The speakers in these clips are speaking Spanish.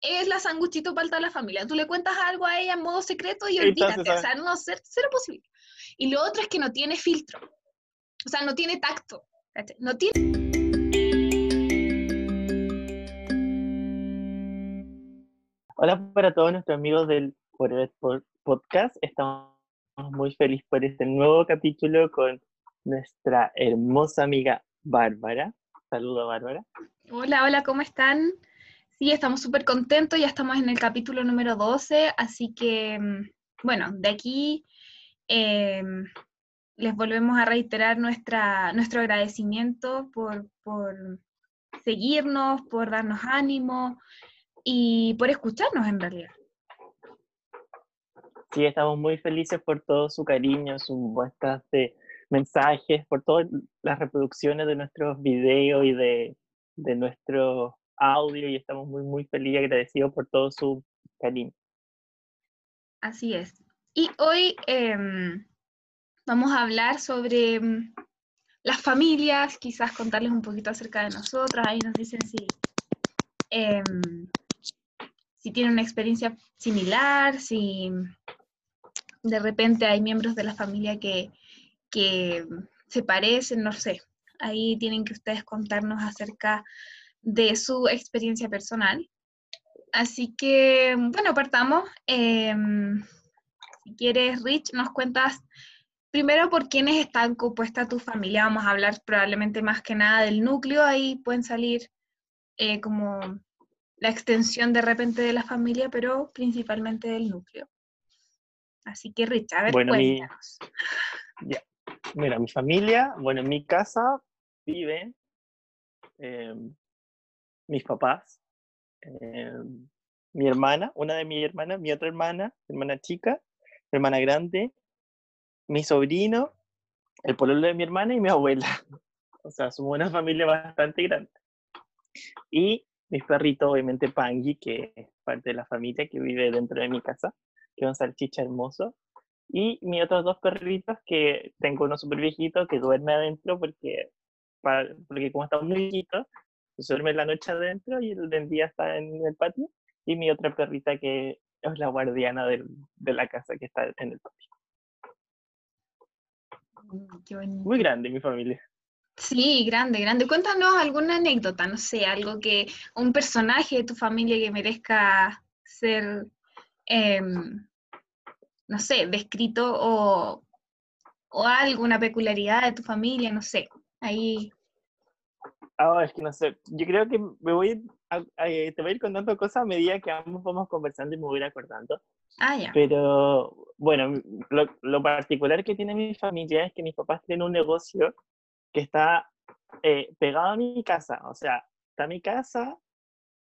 es la sanguchito palta de la familia. Tú le cuentas algo a ella en modo secreto y olvídate, o sea, no, ser, cero posible. Y lo otro es que no tiene filtro, o sea, no tiene tacto, no tiene... Hola para todos nuestros amigos del Podcast. Estamos muy felices por este nuevo capítulo con nuestra hermosa amiga Bárbara. Saludos, Bárbara. Hola, hola, ¿cómo están? Sí, estamos súper contentos, ya estamos en el capítulo número 12, así que, mm, bueno, de aquí em, les volvemos a reiterar nuestra, nuestro agradecimiento por, por seguirnos, por darnos ánimo y por escucharnos en realidad. Sí, estamos muy felices por todo su cariño, sus muestras de mensajes, por todas las reproducciones de nuestros videos y de, de nuestros audio y estamos muy, muy felices y agradecidos por todo su cariño. Así es. Y hoy em, vamos a hablar sobre mm, las familias, quizás contarles un poquito acerca de nosotras. Ahí nos dicen si, em, si tienen una experiencia similar, si de repente hay miembros de la familia que, que se parecen, no sé. Ahí tienen que ustedes contarnos acerca de su experiencia personal. Así que, bueno, partamos. Em, si quieres, Rich, nos cuentas primero por quiénes están compuesta tu familia. Vamos a hablar probablemente más que nada del núcleo. Ahí pueden salir eh, como la extensión de repente de la familia, pero principalmente del núcleo. Así que, Rich, a ver, bueno, cuéntanos. Mira, mi familia, bueno, en mi casa vive em, mis papás, eh, mi hermana, una de mis hermanas, mi otra hermana, hermana chica, hermana grande, mi sobrino, el pololo de mi hermana y mi abuela. O sea, somos una familia bastante grande. Y mis perritos, obviamente Pangui, que es parte de la familia que vive dentro de mi casa, que es un salchicha hermoso. Y mis otros dos perritos, que tengo uno súper viejito que duerme adentro porque, porque como está muy viejito, duerme la noche adentro y el día está en el patio. Y mi otra perrita que es la guardiana de la casa que está en el patio. Mm, Muy grande mi familia. Sí, grande, grande. Cuéntanos alguna anécdota, no sé, algo que, un personaje de tu familia que merezca ser, em, no sé, descrito o, o alguna peculiaridad de tu familia, no sé. Ahí Ah, es que no sé, yo creo que me voy a, te voy a ir contando cosas a medida que ambos vamos conversando y me voy a ir acordando. Ah, ya. Pero, bueno, lo, lo, particular que tiene mi familia es que mis papás tienen un negocio que está eh, pegado a mi casa. O sea, está mi casa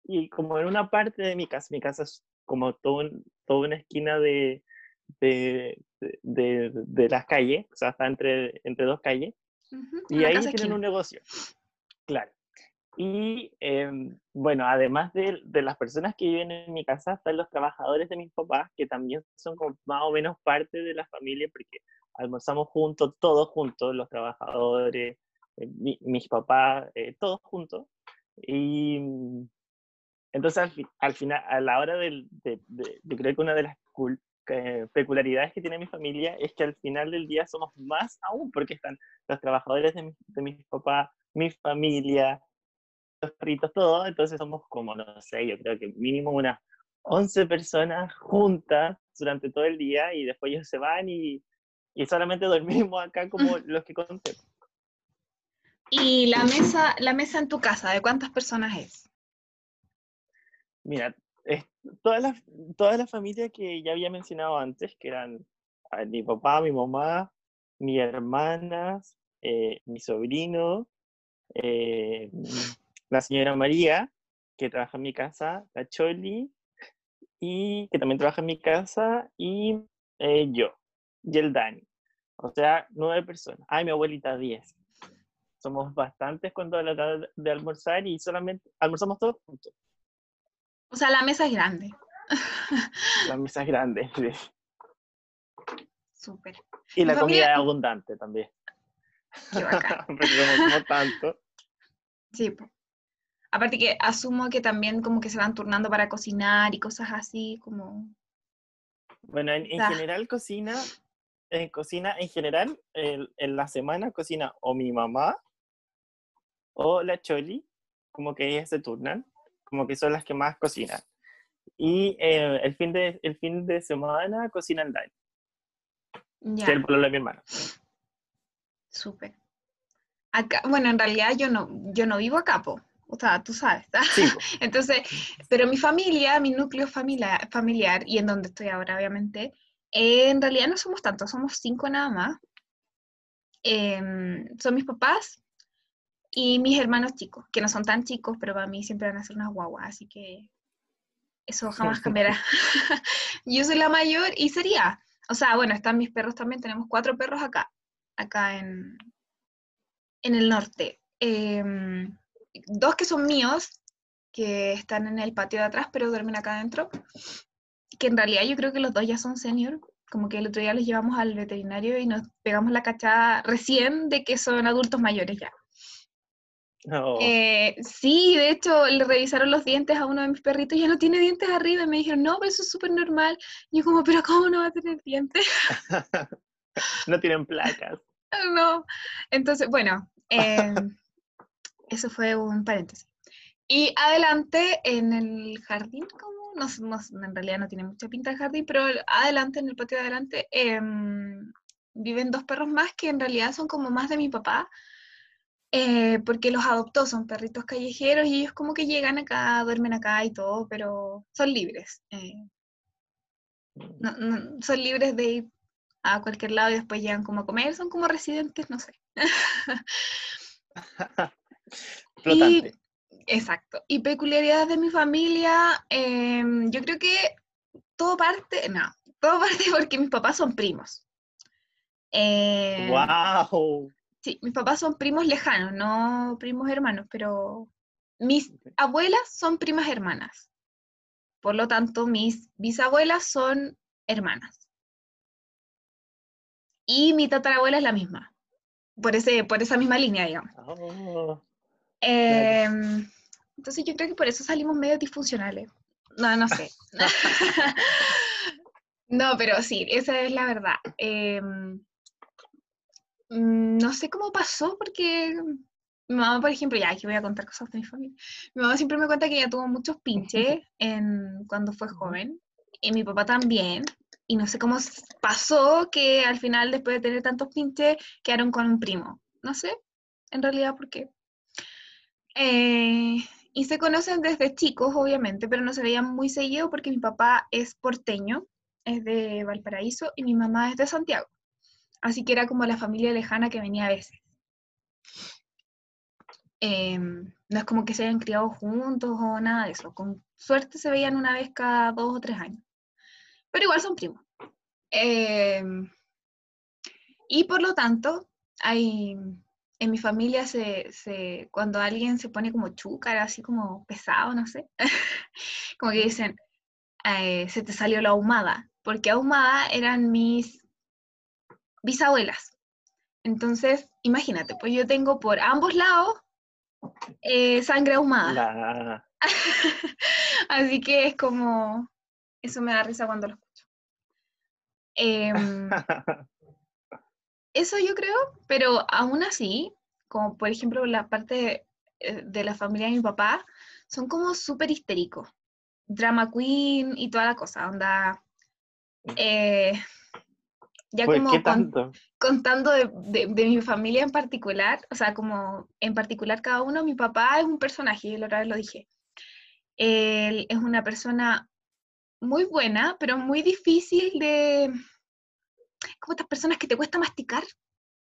y como en una parte de mi casa. Mi casa es como todo, toda una esquina de, de, de, de, las calles, o sea, está entre, entre dos calles. Y ahí tienen un negocio. Claro. Y em, bueno, además de, de, las personas que viven en mi casa, están los trabajadores de mis papás, que también son más o menos parte de la familia, porque almorzamos juntos, todos juntos, los trabajadores, eh, mis papás, eh, todos juntos. Y mm, entonces al, al, final, a la hora del, de, de, yo creo que una de las peculiaridades que tiene mi familia es que al final del día somos más aún, porque están los trabajadores de, de mis papás, mi familia, los perritos, todo, entonces somos como, no sé, yo creo que mínimo unas 11 personas juntas durante todo el día y después ellos se van y, y solamente dormimos acá como los que conté. ¿Y la mesa, la mesa en tu casa, de cuántas personas es? Mira, es toda, la, toda la familia que ya había mencionado antes, que eran mi papá, mi mamá, mis hermanas, eh, mi sobrino, eh, la señora María, que trabaja en mi casa, la Choli, y que también trabaja en mi casa, y eh, yo, y el Dani. O sea, nueve personas. Ay, mi abuelita, diez. Somos bastantes cuando la hora de almorzar y solamente almorzamos todos juntos. O sea, la mesa es grande. La mesa es grande, sí. Súper. Y la comida es abundante también. Qué bacán. Tanto. Sí. Aparte que asumo que también como que se van turnando para cocinar y cosas así, como... Bueno, en, en Ah. general cocina, en cocina en general, el- en la semana cocina o mi mamá o la Choli, como que ellas se turnan, como que son las que más cocinan. Y eh, el, fin de, el fin de semana cocinan Dani, Ya, que es el de mi hermano. Súper. Acá, bueno, en realidad yo no, yo no vivo acá, po. O sea, tú sabes. Sí. Entonces, pero mi familia, mi núcleo familiar, familiar y en donde estoy ahora, obviamente, eh, en realidad no somos tantos, somos cinco nada más. Em, son mis papás y mis hermanos chicos, que no son tan chicos, pero para mí siempre van a ser unas guaguas, así que eso jamás cambiará. Yo soy la mayor y sería, o sea, bueno, están mis perros también, tenemos cuatro perros acá, acá en, en el norte. Em, dos que son míos, que están en el patio de atrás, pero duermen acá adentro. Que en realidad yo creo que los dos ya son senior. Como que el otro día los llevamos al veterinario y nos pegamos la cachada recién de que son adultos mayores ya. No. Eh, sí, de hecho, le revisaron los dientes a uno de mis perritos ya no tiene dientes arriba. Y me dijeron, no, pero eso es súper normal. Y yo como, pero ¿cómo no va a tener dientes? no tienen placas. no. Entonces, bueno, eh, eso fue un paréntesis. Y adelante en el jardín, como no, no en realidad no tiene mucha pinta el jardín, pero adelante, en el patio de adelante, em, viven dos perros más que en realidad son como más de mi papá, eh, porque los adoptó, son perritos callejeros y ellos como que llegan acá, duermen acá y todo, pero son libres. eh, son libres de ir a cualquier lado y después llegan como a comer, son como residentes, no sé. Flotante. Exacto. Y peculiaridades de mi familia, em, yo creo que todo parte, no, todo parte porque mis papás son primos. Em, ¡Wow! Sí, mis papás son primos lejanos, no primos hermanos, pero mis abuelas son primas hermanas. Por lo tanto, mis bisabuelas son hermanas. Y mi tatarabuela es la misma, por, ese, por esa misma línea, digamos. Oh, Em, entonces yo creo que por eso salimos medio disfuncionales. No, no sé. no, pero sí, esa es la verdad. Mm, no sé cómo pasó porque mi mamá, por ejemplo, ya aquí voy a contar cosas de mi familia. Mi mamá siempre me cuenta que ella tuvo muchos pinches en, cuando fue joven y mi papá también. Y no sé cómo pasó que al final, después de tener tantos pinches, quedaron con un primo. No sé, en realidad, por qué. Eh, y se conocen desde chicos, obviamente, pero no se veían muy seguido porque mi papá es porteño, es de Valparaíso, y mi mamá es de Santiago. Así que era como la familia lejana que venía a veces. Em, no es como que se hayan criado juntos o nada de eso. Con suerte se veían una vez cada dos o tres años. Pero igual son primos. Em, y por lo tanto, hay, en mi familia se, se- cuando alguien se pone como chúcara, así como pesado, no sé, como que dicen, eh, se te salió la ahumada, porque ahumada eran mis bisabuelas. Entonces, imagínate, pues yo tengo por ambos lados eh, sangre ahumada. Así que es como, eso me da risa cuando lo escucho. Em, eso yo creo, pero aún así, como por ejemplo la parte de, de la familia de mi papá, son como súper histéricos. Drama queen y toda la cosa, onda. eh, ya ¿Por como qué con- contando de, de- de mi familia en particular, o sea, como en particular cada uno, mi papá es un personaje, yo la otra vez lo dije. Él es una persona muy buena, pero muy difícil de... Como estas personas que te cuesta masticar.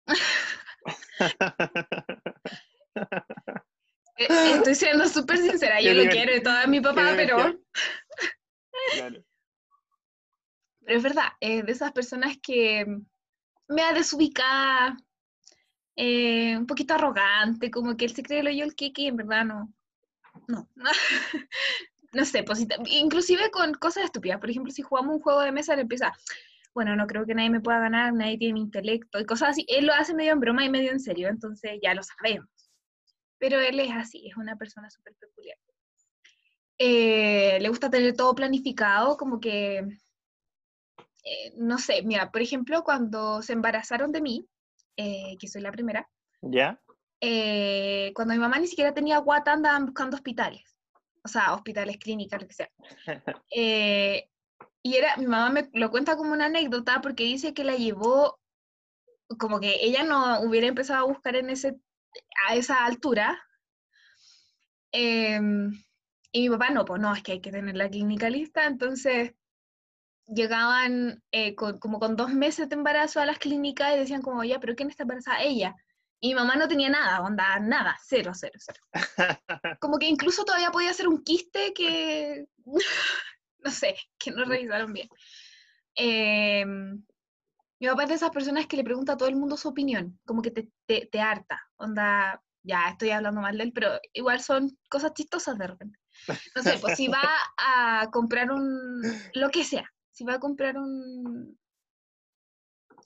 Eh, Estoy siendo súper sincera, yo lo quiero y todo mi papá, pero. Claro. pero es verdad, es de esas personas que me ha desubicada, eh, un poquito arrogante, como que él se cree lo yo el que y en verdad no. No. no sé, pues, inclusive con cosas estúpidas. Por ejemplo, si jugamos un juego de mesa, él empieza, bueno, no creo que nadie me pueda ganar, nadie tiene mi intelecto y cosas así. Él lo hace medio en broma y medio en serio, entonces ya lo sabemos. pero él es así, es una persona súper peculiar. Eh, le gusta tener todo planificado, como que, eh, no sé, mira, por ejemplo, cuando se embarazaron de mí, eh, que soy la primera, ¿Ya? cuando mi mamá ni siquiera tenía guata, andaban buscando hospitales, o sea, hospitales, clínicas, lo que sea. y era, mi mamá me lo cuenta como una anécdota porque dice que la llevó, como que ella no hubiera empezado a buscar en ese, a esa altura. Em, y mi papá no, pues no, es que hay que tener la clínica lista, entonces llegaban eh, como con dos meses de embarazo a las clínicas y decían como, ya, pero ¿quién está embarazada? Ella. Y mi mamá no tenía nada, onda, nada, cero, cero, cero. Como que incluso todavía podía ser un quiste que, no sé, que no revisaron bien. Em, mi papá es de esas personas que le pregunta a todo el mundo su opinión, como que te, te, te harta, onda, ya estoy hablando mal de él, pero igual son cosas chistosas de repente. No sé, pues si va a comprar un, lo que sea, si va a comprar un,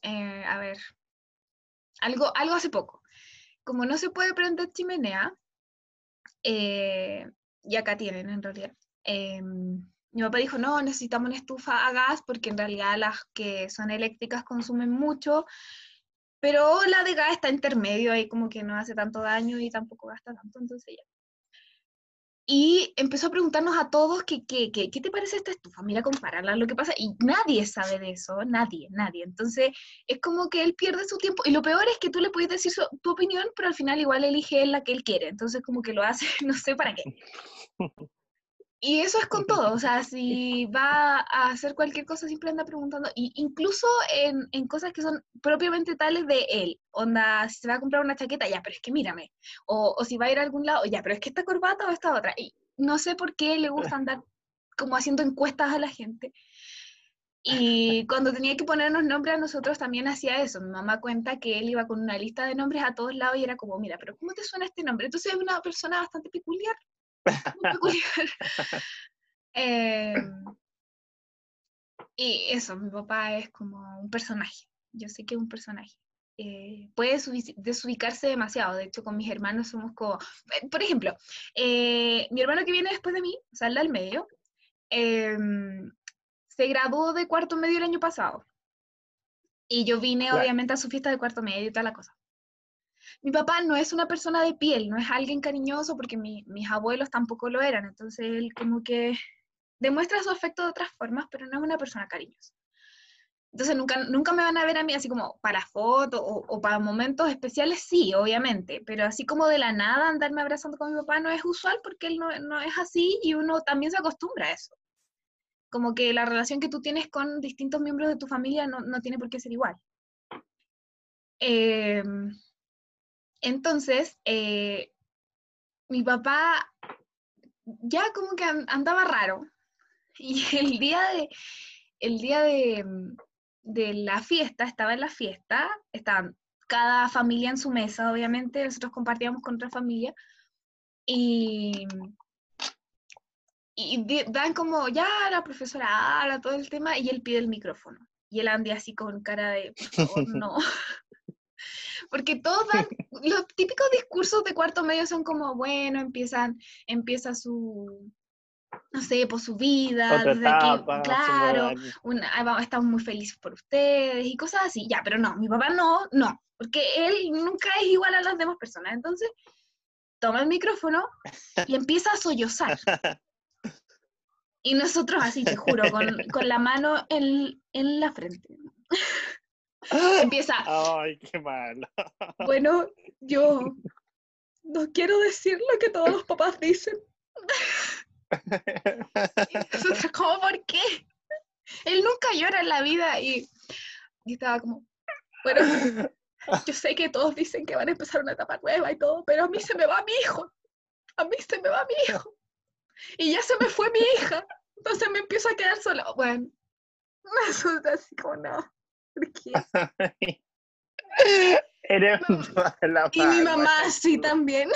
eh, a ver, algo, algo hace poco. Como no se puede prender chimenea, eh, y acá tienen en realidad, em, mi papá dijo, no, necesitamos una estufa a gas porque en realidad las que son eléctricas consumen mucho, pero la de gas está intermedio, ahí como que no hace tanto daño y tampoco gasta tanto, entonces ya. Y empezó a preguntarnos a todos qué, qué, qué, qué te parece esta estufa, mira, compararla, lo que pasa, y nadie sabe de eso, nadie, nadie. Entonces, es como que él pierde su tiempo, y lo peor es que tú le puedes decir tu opinión, pero al final igual elige él la que él quiere, entonces como que lo hace, no sé para qué. Y eso es con todo, o sea, si va a hacer cualquier cosa, siempre anda preguntando, y incluso en, en, cosas que son propiamente tales de él, onda, si se va a comprar una chaqueta, ya, pero es que mírame, o, o si va a ir a algún lado, ya, pero es que esta corbata o esta otra, y no sé por qué le gusta andar como haciendo encuestas a la gente. Y cuando tenía que ponernos nombres a nosotros también hacía eso. Mi mamá cuenta que él iba con una lista de nombres a todos lados y era como, mira, pero ¿cómo te suena este nombre? Entonces es una persona bastante peculiar. Em, y eso, mi papá es como un personaje. Yo sé que es un personaje. Eh, puede desubicarse demasiado. De hecho, con mis hermanos somos como. Eh, por ejemplo, eh, mi hermano que viene después de mí, o sea, el del medio, em, se graduó de cuarto medio el año pasado. Y yo vine, obviamente, a su fiesta de cuarto medio y toda la cosa mi papá no es una persona de piel, no es alguien cariñoso porque mis abuelos tampoco lo eran, entonces él como que demuestra su afecto de otras formas, pero no es una persona cariñosa. Entonces nunca, nunca me van a ver a mí así como para fotos o, para momentos especiales, sí, obviamente, pero así como de la nada andarme abrazando con mi papá no es usual porque él no, no es así y uno también se acostumbra a eso. Como que la relación que tú tienes con distintos miembros de tu familia no, no tiene por qué ser igual. Eh, entonces, eh, mi papá ya como que andaba raro. Y el día de, el día de, de la fiesta, estaba en la fiesta, estaban cada familia en su mesa, obviamente, nosotros compartíamos con otra familia, y, y dan como, ya la profesora habla todo el tema, y él pide el micrófono. Y él anda así con cara de, no. Porque todos los típicos discursos de cuarto medio son como, bueno, empiezan, empieza su, no sé, por su vida, desde claro, estamos muy felices por ustedes y cosas así, ya, pero no, mi papá no, no, porque él nunca es igual a las demás personas, entonces toma el micrófono y empieza a sollozar. Y nosotros así, te juro, con, con la mano en, en la frente. Empieza. Ay, qué malo. Bueno, yo no quiero decir lo que todos los papás dicen. ¿Cómo por qué? Él nunca llora en la vida y, y estaba como, bueno, yo sé que todos dicen que van a empezar una etapa nueva y todo, pero a mí se me va mi hijo. A mí se me va mi hijo. Y ya se me fue mi hija. Entonces me empiezo a quedar solo. Bueno, me asusta así como no. y mi mamá sí también,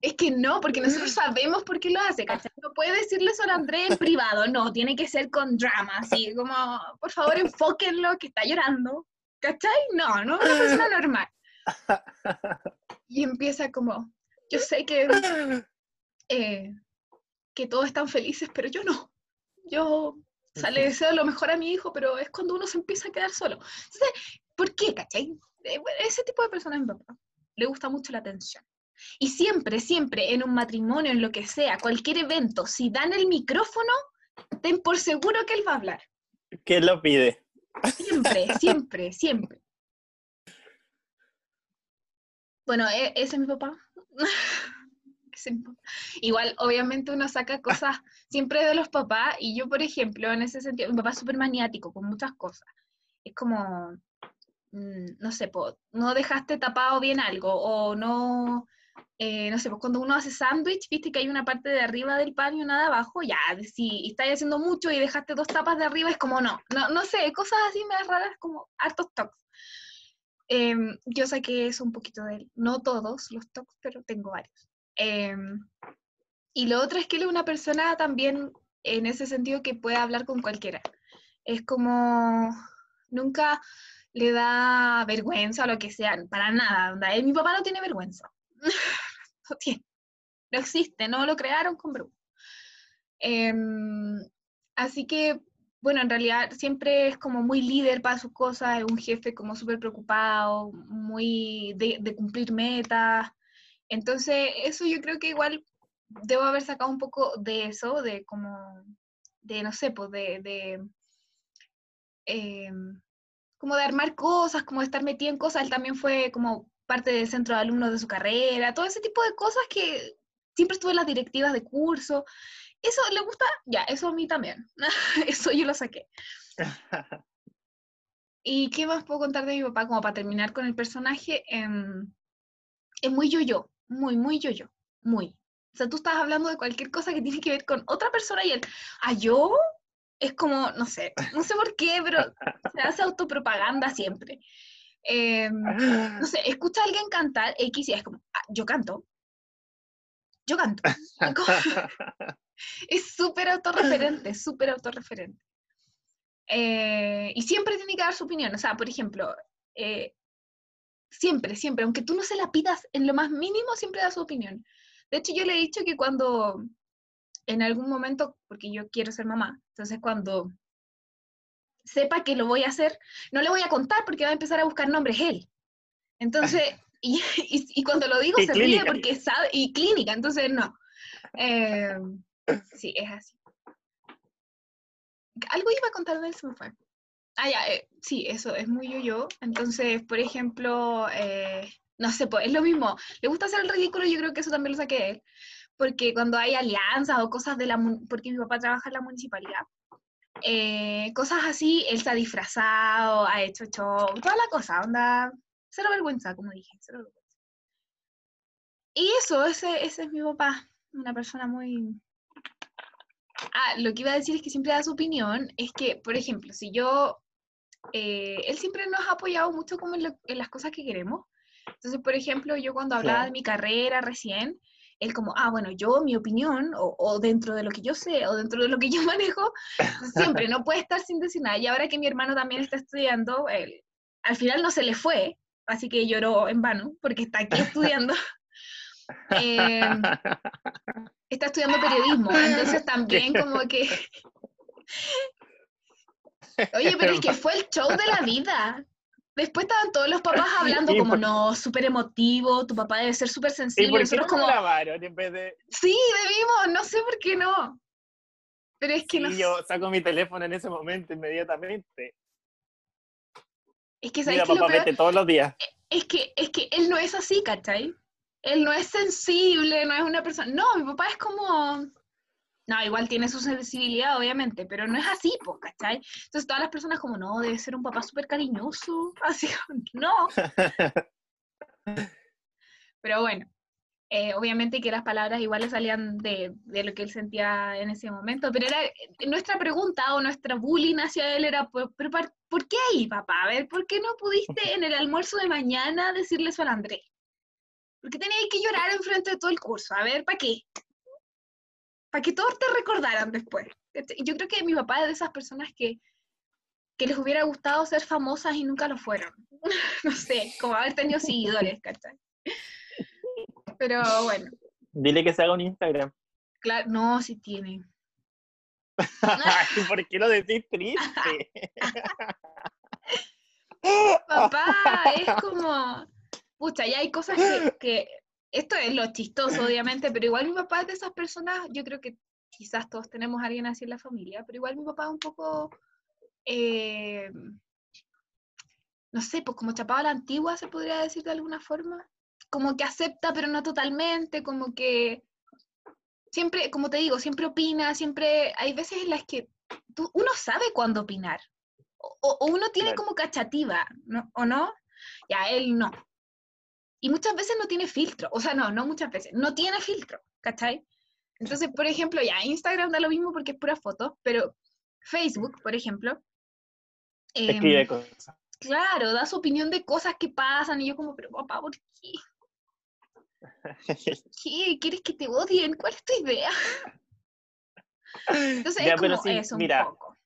Es que no, porque nosotros sabemos por qué lo hace, ¿cachai? No puede decirle eso a Andrés en privado, no, tiene que ser con drama, así como, por favor, enfóquenlo, que está llorando, ¿cachai? No, no una persona normal. y empieza como, yo sé que, eh, que todos están felices, pero yo no. Yo o sea, le deseo lo mejor a mi hijo, pero es cuando uno se empieza a quedar solo. Entonces, ¿por qué, cachai? Eh, ese tipo de personas mi papá. Le gusta mucho la atención. Y siempre, siempre, en un matrimonio, en lo que sea, cualquier evento, si dan el micrófono, ten por seguro que él va a hablar. ¿Qué lo pide? Siempre, siempre, siempre. Bueno, e, ese es mi papá. Igual, obviamente uno saca cosas siempre de los papás y yo, por ejemplo, en ese sentido, mi papá es súper maniático con muchas cosas. Es como, mm, no sé, no dejaste tapado bien algo o no, eh, no sé, pues cuando uno hace sándwich, viste que hay una parte de arriba del pan y una de abajo, ya, si estáis haciendo mucho y dejaste dos tapas de arriba, es como no, no, no sé, cosas así me raras como hartos tocs. Em, yo saqué eso un poquito de él, no todos los tocs, pero tengo varios. Em, y lo otro es que él es una persona también en ese sentido que puede hablar con cualquiera. Es como, nunca le da vergüenza o lo que sea, para nada. mi papá no tiene vergüenza. no tiene. No existe, no lo crearon con vergüenza. Em, así que, bueno, en realidad siempre es como muy líder para sus cosas, es un jefe como súper preocupado, muy de cumplir metas. Entonces, eso yo creo que igual debo haber sacado un poco de eso, de como, de no sé, pues de, de eh, como de armar cosas, como de estar metida en cosas. Él también fue como parte del centro de alumnos de su carrera, todo ese tipo de cosas que siempre estuve en las directivas de curso. Eso le gusta, ya, eso a mí también. eso yo lo saqué. ¿Y qué más puedo contar de mi papá? Como para terminar con el personaje, em, es muy yo-yo muy, muy yo-yo, muy. O sea, tú estás hablando de cualquier cosa que tiene que ver con otra persona y él, ¿a yo? Es como, no sé, no sé por qué, pero se hace autopropaganda siempre. Em, no sé, escucha a alguien cantar X y es como, ah, yo canto. Yo canto. es súper autorreferente, súper autorreferente. Eh, y siempre tiene que dar su opinión. O sea, por ejemplo, eh, Siempre, siempre, aunque tú no se la pidas en lo más mínimo, siempre da su opinión. De hecho, yo le he dicho que cuando, en algún momento, porque yo quiero ser mamá, entonces cuando sepa que lo voy a hacer, no le voy a contar porque va a empezar a buscar nombres él. Entonces, y, y, cuando lo digo se ríe porque sabe, y clínica, entonces no. Eh, sí, es así. Algo iba a contar de él, se me fue. Ah, ya, eh, sí, eso es muy yo-yo. Entonces, por ejemplo, eh, no sé, pues es lo mismo. Le gusta hacer el ridículo, yo creo que eso también lo saqué de él. Porque cuando hay alianzas o cosas de la... Porque mi papá trabaja en la municipalidad. Eh, cosas así, él se ha disfrazado, ha hecho show, toda la cosa, onda, cero vergüenza, como dije, cero vergüenza. Y eso, ese, ese es mi papá, una persona muy, Ah, lo que iba a decir es que siempre da su opinión. Es que, por ejemplo, si yo eh, él siempre nos ha apoyado mucho como en, las cosas que queremos. Entonces, por ejemplo, yo cuando hablaba de mi carrera recién, él como, ah, bueno, yo, mi opinión, o, dentro de lo que yo sé, o dentro de lo que yo manejo, siempre no puede estar sin decir nada. Y ahora que mi hermano también está estudiando, él, al final no se le fue, así que lloró en vano, porque está aquí estudiando. Em, está estudiando periodismo, entonces también como que Oye, pero es que fue el show de la vida. Después estaban todos los papás hablando como, no, súper emotivo, tu papá debe ser súper sensible. ¿Y por qué no como... grabaron en vez de...? Sí, debimos, no sé por qué no. Pero es que sí, yo saco mi teléfono en ese momento inmediatamente. Es que, ¿sabes Mira, papá, vete todos los días. Es que, es que él no es así, ¿cachai? Él no es sensible, no es una persona... No, mi papá es como no, igual tiene su sensibilidad, obviamente, pero no es así, ¿cachai? Entonces todas las personas como, no, debe ser un papá súper cariñoso, así, no. pero bueno, eh, obviamente que las palabras iguales salían de, lo que él sentía en ese momento, pero era nuestra pregunta o nuestra bullying hacia él era, ¿pero por, qué ahí, papá? A ver, ¿por qué no pudiste en el almuerzo de mañana decirle eso al Andrés? ¿Por qué tenías que llorar enfrente de todo el curso? A ver, ¿para qué? Para que todos te recordaran después. Yo creo que mi papá es de esas personas que, que les hubiera gustado ser famosas y nunca lo fueron. no sé, como haber tenido seguidores, ¿cachai? Pero bueno. Dile que se haga un Instagram. Claro, no, si tiene. ¿Por qué lo decís triste? Papá, es como. Pucha, ya hay cosas que, que. Esto es lo chistoso, obviamente, pero igual mi papá es de esas personas, yo creo que quizás todos tenemos a alguien así en la familia, pero igual mi papá es un poco. Eh, no sé, pues como chapaba la antigua, se podría decir de alguna forma. Como que acepta, pero no totalmente, como que siempre, como te digo, siempre opina, siempre hay veces en las que tú, uno sabe cuándo opinar, o, uno tiene como cachativa, ¿no? ¿o no? Ya, él no. Y muchas veces no tiene filtro, o sea, no, no muchas veces, no tiene filtro, ¿cachai? Entonces, por ejemplo, ya, Instagram da lo mismo porque es pura foto, pero Facebook, por ejemplo. Escribe em, cosas. Claro, da su opinión de cosas que pasan y yo como, pero papá, ¿por qué? ¿Qué? ¿Quieres que te odien? ¿Cuál es tu idea? Entonces es como eso, mira, un poco.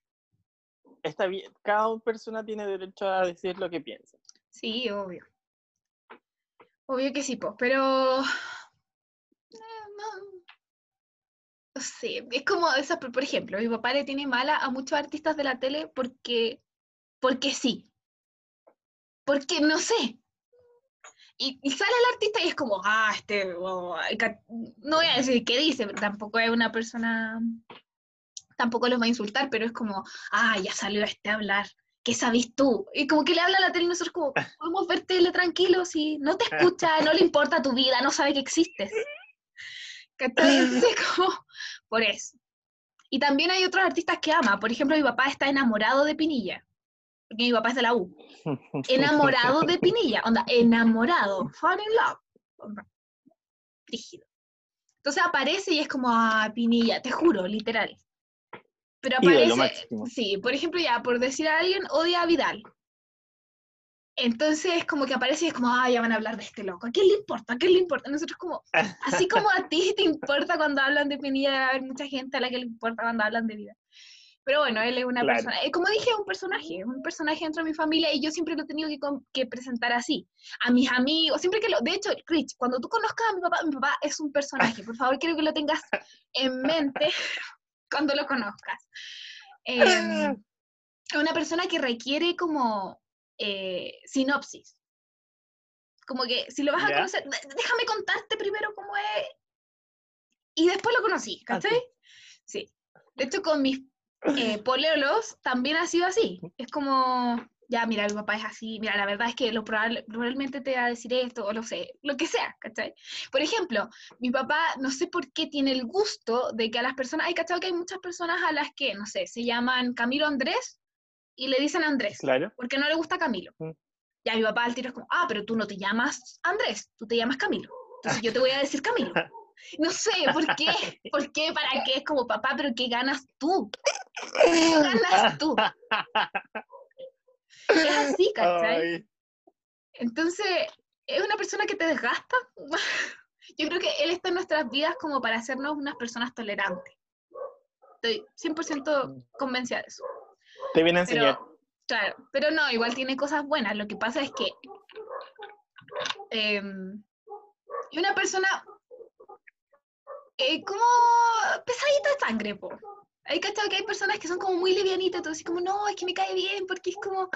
Está bien, cada persona tiene derecho a decir lo que piensa. Sí, obvio. Obvio que sí, pues, pero... No, no sé, es como esa, por ejemplo, mi papá le tiene mala a muchos artistas de la tele porque, porque sí. Porque no sé, y, sale el artista y es como, ah, este, no voy a decir qué dice, pero tampoco es una persona, tampoco los va a insultar, pero es como, ah, ya salió este a hablar, ¿qué sabes tú? Y como que le habla a la tele y nosotros como, podemos ver tele tranquilo, si no te escucha, no le importa tu vida, no sabe que existes. Entonces, como, por eso. Y también hay otros artistas que ama, por ejemplo, mi papá está enamorado de Pinilla porque mi papá es de la U, enamorado de Pinilla, onda, enamorado, fall in love, onda, rígido. Entonces aparece y es como, ah, Pinilla, te juro, literal. Pero aparece, sí, por ejemplo, ya, por decir a alguien, odia a Vidal. Entonces, como que aparece y es como, ah, ya van a hablar de este loco. ¿A quién le importa? ¿A quién le importa? Nosotros como, así como a ti te importa cuando hablan de Pinilla, hay mucha gente a la que le importa cuando hablan de Vidal. Pero bueno, él es una persona, eh, como dije, un personaje, un personaje dentro de mi familia y yo siempre lo he tenido que, que, presentar así. A mis amigos, siempre que lo, de hecho, Rich, cuando tú conozcas a mi papá, mi papá es un personaje, por favor, quiero que lo tengas en mente cuando lo conozcas. Eh, una persona que requiere como eh, sinopsis. Como que si lo vas a conocer, déjame contarte primero cómo es. Y después lo conocí, ah, ¿cachai? sí. De hecho, con mis eh, Poleros también ha sido así. Es como, ya, mira, mi papá es así, mira, la verdad es que lo probablemente te va a decir esto, o lo sé, lo que sea, ¿cachai? Por ejemplo, mi papá, no sé por qué tiene el gusto de que a las personas, hay cachado que hay muchas personas a las que, no sé, se llaman Camilo Andrés y le dicen Andrés, claro. porque no le gusta Camilo. Mm. Ya mi papá al tiro es como, ah, pero tú no te llamas Andrés, tú te llamas Camilo. Entonces yo te voy a decir Camilo. No sé, ¿por qué? ¿Por qué? ¿Para qué? Es como, papá, pero ¿qué ganas tú? ¿Qué ganas tú? Es así, ¿cachai? Entonces, es una persona que te desgasta. Yo creo que él está en nuestras vidas como para hacernos unas personas tolerantes. Estoy 100% convencida de eso. Te viene a enseñar. claro, pero no, igual tiene cosas buenas. Lo que pasa es que eh, una persona eh, como pesadita de sangre, po. Hay cachado que hay personas que son como muy livianitas, entonces como, no, es que me cae bien, porque es como,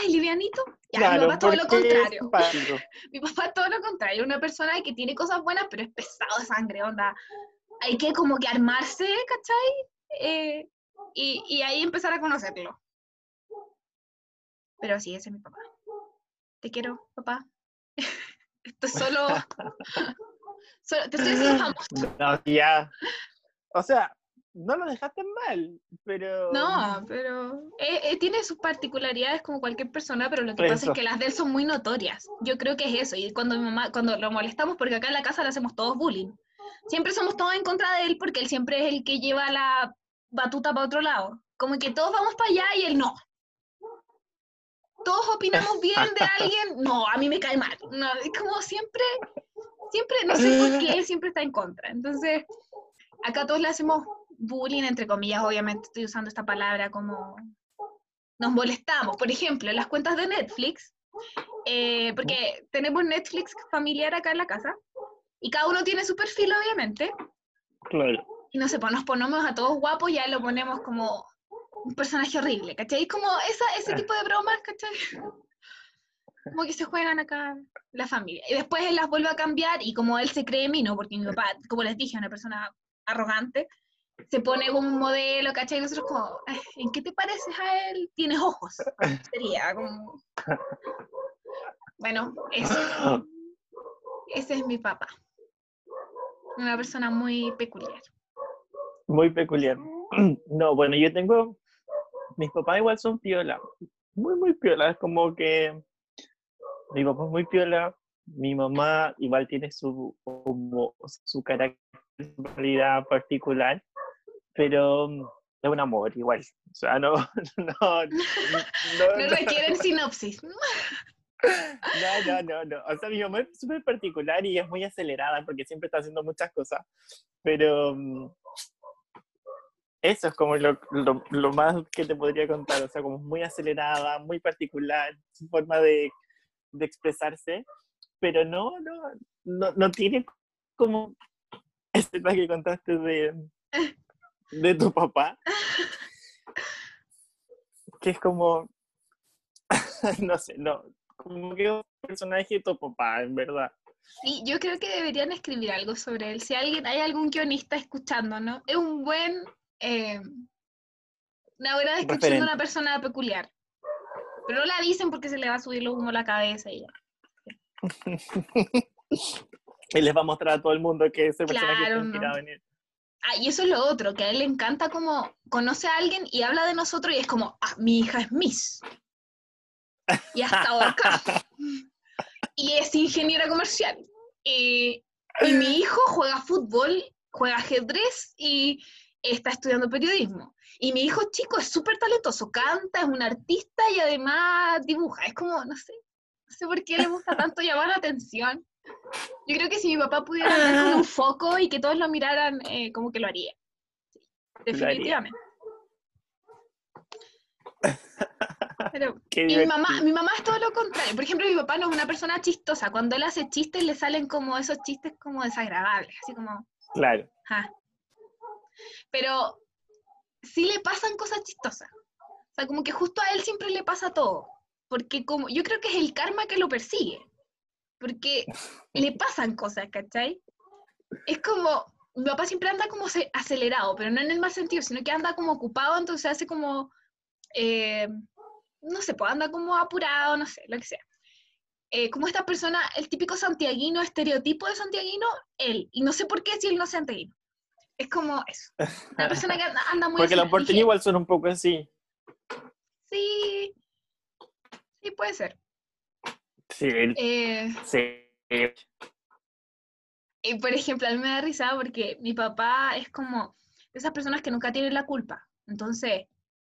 ay, livianito. Ya, mi papá todo lo contrario. mi papá todo lo contrario, una persona que tiene cosas buenas, pero es pesado de sangre, onda. Hay que como que armarse, ¿cachai? Eh, y, y ahí empezar a conocerlo. Pero sí, ese es mi papá. Te quiero, papá. Esto es solo te estoy diciendo famoso. No, ya. O sea, no lo dejaste mal, pero... No, pero eh, eh, tiene sus particularidades como cualquier persona, pero lo que pasa es que las de él son muy notorias. Yo creo que es eso. Y cuando mi mamá, cuando lo molestamos, porque acá en la casa le hacemos todos bullying. Siempre somos todos en contra de él porque él siempre es el que lleva la batuta para otro lado. Como que todos vamos para allá y él no. Todos opinamos bien de alguien, no, a mí me cae mal. No, es como siempre siempre, no sé por qué, siempre está en contra. Entonces, acá todos le hacemos bullying, entre comillas, obviamente estoy usando esta palabra como nos molestamos. Por ejemplo, las cuentas de Netflix, eh, porque tenemos Netflix familiar acá en la casa, Y cada uno tiene su perfil, obviamente. Claro. Y no sé, pues nos ponemos a todos guapos y ya lo ponemos como un personaje horrible, ¿cachai? Como esa, ese tipo de bromas, ¿cachai? Como que se juegan acá la familia. Y después él las vuelve a cambiar y como él se cree mí, ¿no? Porque mi papá, como les dije, es una persona arrogante, se pone como un modelo, ¿cachai? Y nosotros como, ¿en qué te pareces a él? Tienes ojos. Sería como... Bueno, eso. Ese es mi papá. Una persona muy peculiar. Muy peculiar. No, bueno, yo tengo, mis papás igual son piola, muy, muy piola, es como que mi papá es muy piola, mi mamá igual tiene su, como, su característica particular, pero mm, es un amor igual. O sea, no, no, no, no, requieren sinopsis. No, no, no, no. O sea, mi mamá es súper particular y es muy acelerada porque siempre está haciendo muchas cosas. Pero mm, eso es como lo, lo, más que te podría contar. O sea, como muy acelerada, muy particular, su forma de, de expresarse. Pero no, no, no, no tiene como ese que contaste de, de tu papá. Que es como, no sé, no, como que un personaje tu papá, en verdad. Sí, yo creo que deberían escribir algo sobre él. Si alguien, hay algún guionista escuchando, ¿no? Es un buen, eh, una buena descripción de una persona peculiar. Pero no la dicen porque se le va a subir lo humo a la cabeza y ya. y les va a mostrar a todo el mundo que ese personaje está inspirado en él. Ah, y eso es lo otro, que a él le encanta como conoce a alguien y habla de nosotros y es como, ah, mi hija es Miss. Y hasta acá. y es ingeniera comercial. y mi hijo juega fútbol, juega ajedrez y está estudiando periodismo. Y mi hijo chico es súper talentoso, canta, es un artista y además dibuja. Es como, no sé, no sé por qué le gusta tanto llamar la atención. Yo creo que si mi papá pudiera andar con un foco y que todos lo miraran, eh, como que lo haría. definitivamente. Pero, mi mamá, mi mamá es todo lo contrario. Por ejemplo, mi papá no es una persona chistosa. Cuando él hace chistes, le salen como esos chistes como desagradables, así como... Claro. Pero sí le pasan cosas chistosas. O sea, como que justo a él siempre le pasa todo. Porque como, yo creo que es el karma que lo persigue porque le pasan cosas, ¿cachai? Es como, mi papá siempre anda como acelerado, pero no en el mal sentido, sino que anda como ocupado, entonces hace como, eh, no sé, pues anda como apurado, no sé, lo que sea. Eh, como esta persona, el típico santiaguino, estereotipo de santiaguino, él. Y no sé por qué si él no es santiaguino. Es como eso. Una persona que anda, muy... Porque los porteños igual son un poco así. Sí. Sí, puede ser. Sí. Eh, sí. Y por ejemplo, a mí me da risa porque mi papá es como de esas personas que nunca tienen la culpa. Entonces,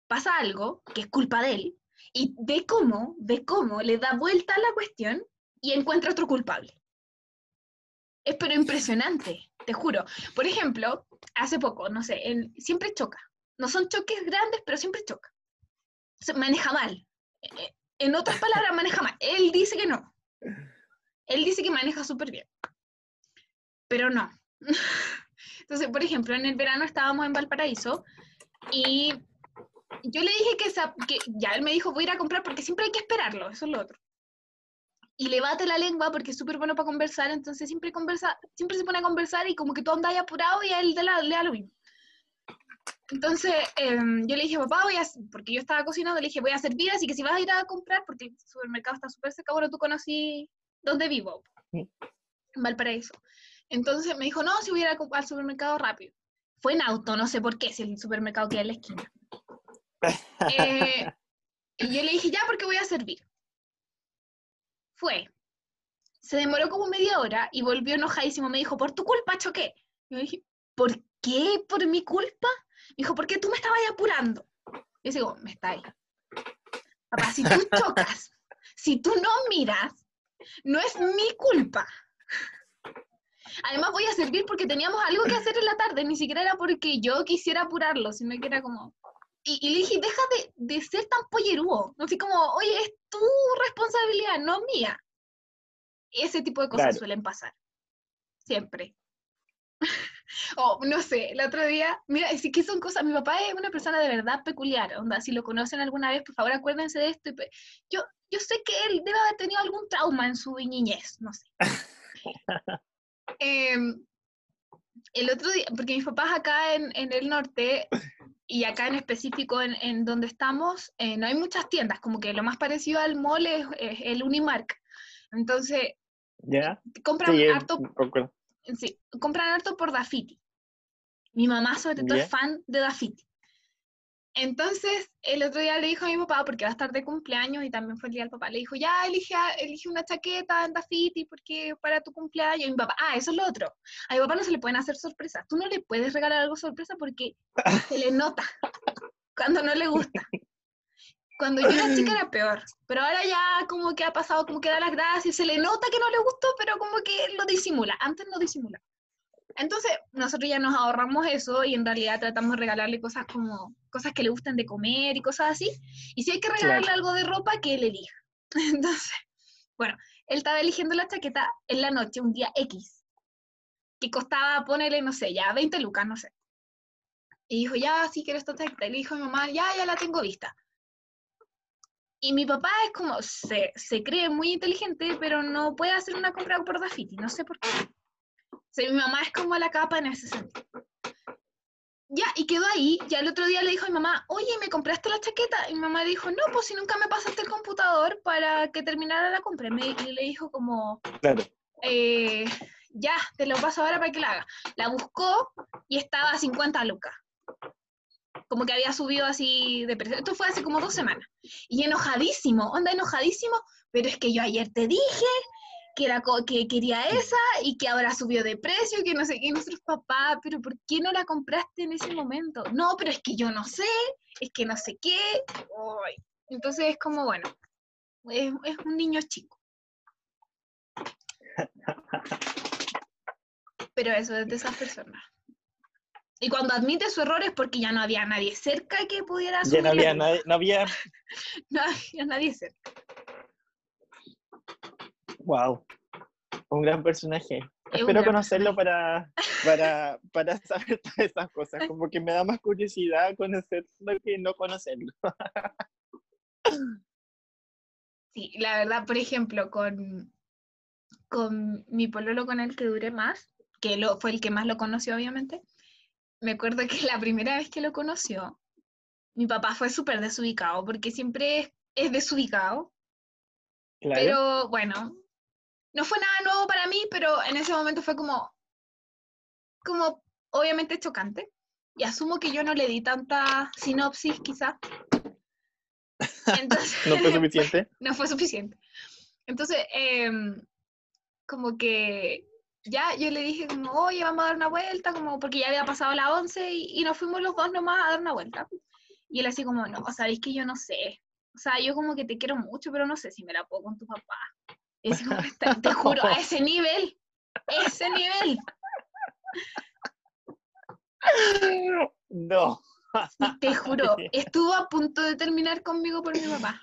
pasa algo que es culpa de él y ve cómo, ve cómo le da vuelta a la cuestión y encuentra otro culpable. Es pero impresionante, te juro. Por ejemplo, hace poco, no sé, siempre choca. No son choques grandes, pero siempre choca. Se maneja mal. En otras palabras, maneja mal. Él dice que no. Él dice que maneja súper bien. Pero no. Entonces, por ejemplo, en el verano estábamos en Valparaíso y yo le dije que, que ya él me dijo, voy a ir a comprar porque siempre hay que esperarlo, eso es lo otro. Y le bate la lengua porque es súper bueno para conversar, entonces siempre conversa, siempre se pone a conversar y como que todo anda ahí apurado y a él le da lo mismo. Entonces em, yo le dije, papá, voy a, porque yo estaba cocinando, le dije, voy a servir, así que si vas a ir a comprar, porque el supermercado está súper cerca, bueno, tú conocí dónde vivo, en Valparaíso. Entonces me dijo, no, si voy a ir al supermercado rápido. Fue en auto, no sé por qué, si el supermercado queda en la esquina. Eh, y yo le dije, ya, porque voy a servir. Fue. Se demoró como media hora y volvió enojadísimo. Me dijo, por tu culpa choqué. Yo dije, ¿por qué? ¿Por mi culpa? Dijo, ¿por qué tú me estabas apurando? Y yo digo, me estáis. Papá, si tú chocas, si tú no miras, no es mi culpa. Además voy a servir porque teníamos algo que hacer en la tarde, ni siquiera era porque yo quisiera apurarlo, sino que era como... Y, le dije, deja de, de ser tan pollerudo, no así como, oye, es tu responsabilidad, no mía. Y ese tipo de cosas suelen pasar. siempre. o no sé, el otro día, mira, sí que son cosas, mi papá es una persona de verdad peculiar, onda, si lo conocen alguna vez, por favor acuérdense de esto. Yo, yo sé que él debe haber tenido algún trauma en su niñez, no sé. Em, el otro día, porque mis papás acá en, en el norte y acá en específico en, en donde estamos, eh, no hay muchas tiendas, como que lo más parecido al mall es, el Unimark. Entonces, ¿Ya? compran harto, sí, compran harto por Dafiti. Mi mamá sobre todo es fan de Dafiti. Entonces, el otro día le dijo a mi papá, porque va a estar de cumpleaños y también fue el día del papá, le dijo, ya, elige, elige una chaqueta en Dafiti porque para tu cumpleaños. Y mi papá, ah, eso es lo otro. A mi papá no se le pueden hacer sorpresas. Tú no le puedes regalar algo sorpresa porque se le nota cuando no le gusta. Cuando yo era chica era peor, pero ahora ya como que ha pasado, como que da las gracias, se le nota que no le gustó, pero como que lo disimula. Antes no disimula. Entonces, nosotros ya nos ahorramos eso y en realidad tratamos de regalarle cosas como cosas que le gusten de comer y cosas así. Y si hay que regalarle algo de ropa, que él elija. Entonces, bueno, él estaba eligiendo la chaqueta en la noche, un día X, que costaba, ponerle, no sé, ya 20 lucas, no sé. Y dijo, ya, sí quiero esta chaqueta. Y le dijo a mi mamá, ya, ya la tengo vista. Y mi papá es como, se, se cree muy inteligente, pero no puede hacer una compra por Dafiti, no sé por qué mi mamá es como la capa en ese sentido. Ya, y quedó ahí. Ya el otro día le dijo a mi mamá, oye, ¿me compraste la chaqueta? Y mi mamá dijo, no, pues si nunca me pasaste el computador para que terminara la compra. y le dijo como, claro. Eh, ya, te lo paso ahora para que la haga. La buscó y estaba a 50 lucas. Como que había subido así de precio. Esto fue hace como dos semanas. Y enojadísimo, onda enojadísimo, pero es que yo ayer te dije que, era, que quería esa y que ahora subió de precio, que no sé qué, nuestros papás, pero ¿por qué no la compraste en ese momento? No, pero es que yo no sé, es que no sé qué. Entonces es como, bueno, es, es un niño chico. Pero eso es de esas personas. Y cuando admite su error es porque ya no había nadie cerca que pudiera Ya no había nadie, no había... no había nadie cerca. Wow, un gran personaje. Espero conocerlo para, para, para saber todas esas cosas. Como que me da más curiosidad conocerlo que no conocerlo. Sí, la verdad, por ejemplo, con, con mi pololo con el que duré más, que lo, fue el que más lo conoció, obviamente, me acuerdo que la primera vez que lo conoció, mi papá fue súper desubicado, porque siempre es, es desubicado. Claro. Pero bueno, no fue nada nuevo para mí, pero en ese momento fue como, como obviamente chocante. Y asumo que yo no le di tanta sinopsis, quizá. ¿No fue suficiente? no fue suficiente. Entonces, em, como que ya yo le dije como, oye, vamos a dar una vuelta, como porque ya había pasado la 11 y, y, nos fuimos los dos nomás a dar una vuelta. Y él así como, no, sabéis que yo no sé. O sea, yo como que te quiero mucho, pero no sé si me la puedo con tu papá te juro, a ese nivel, ese nivel. No. te juro, estuvo a punto de terminar conmigo por mi papá.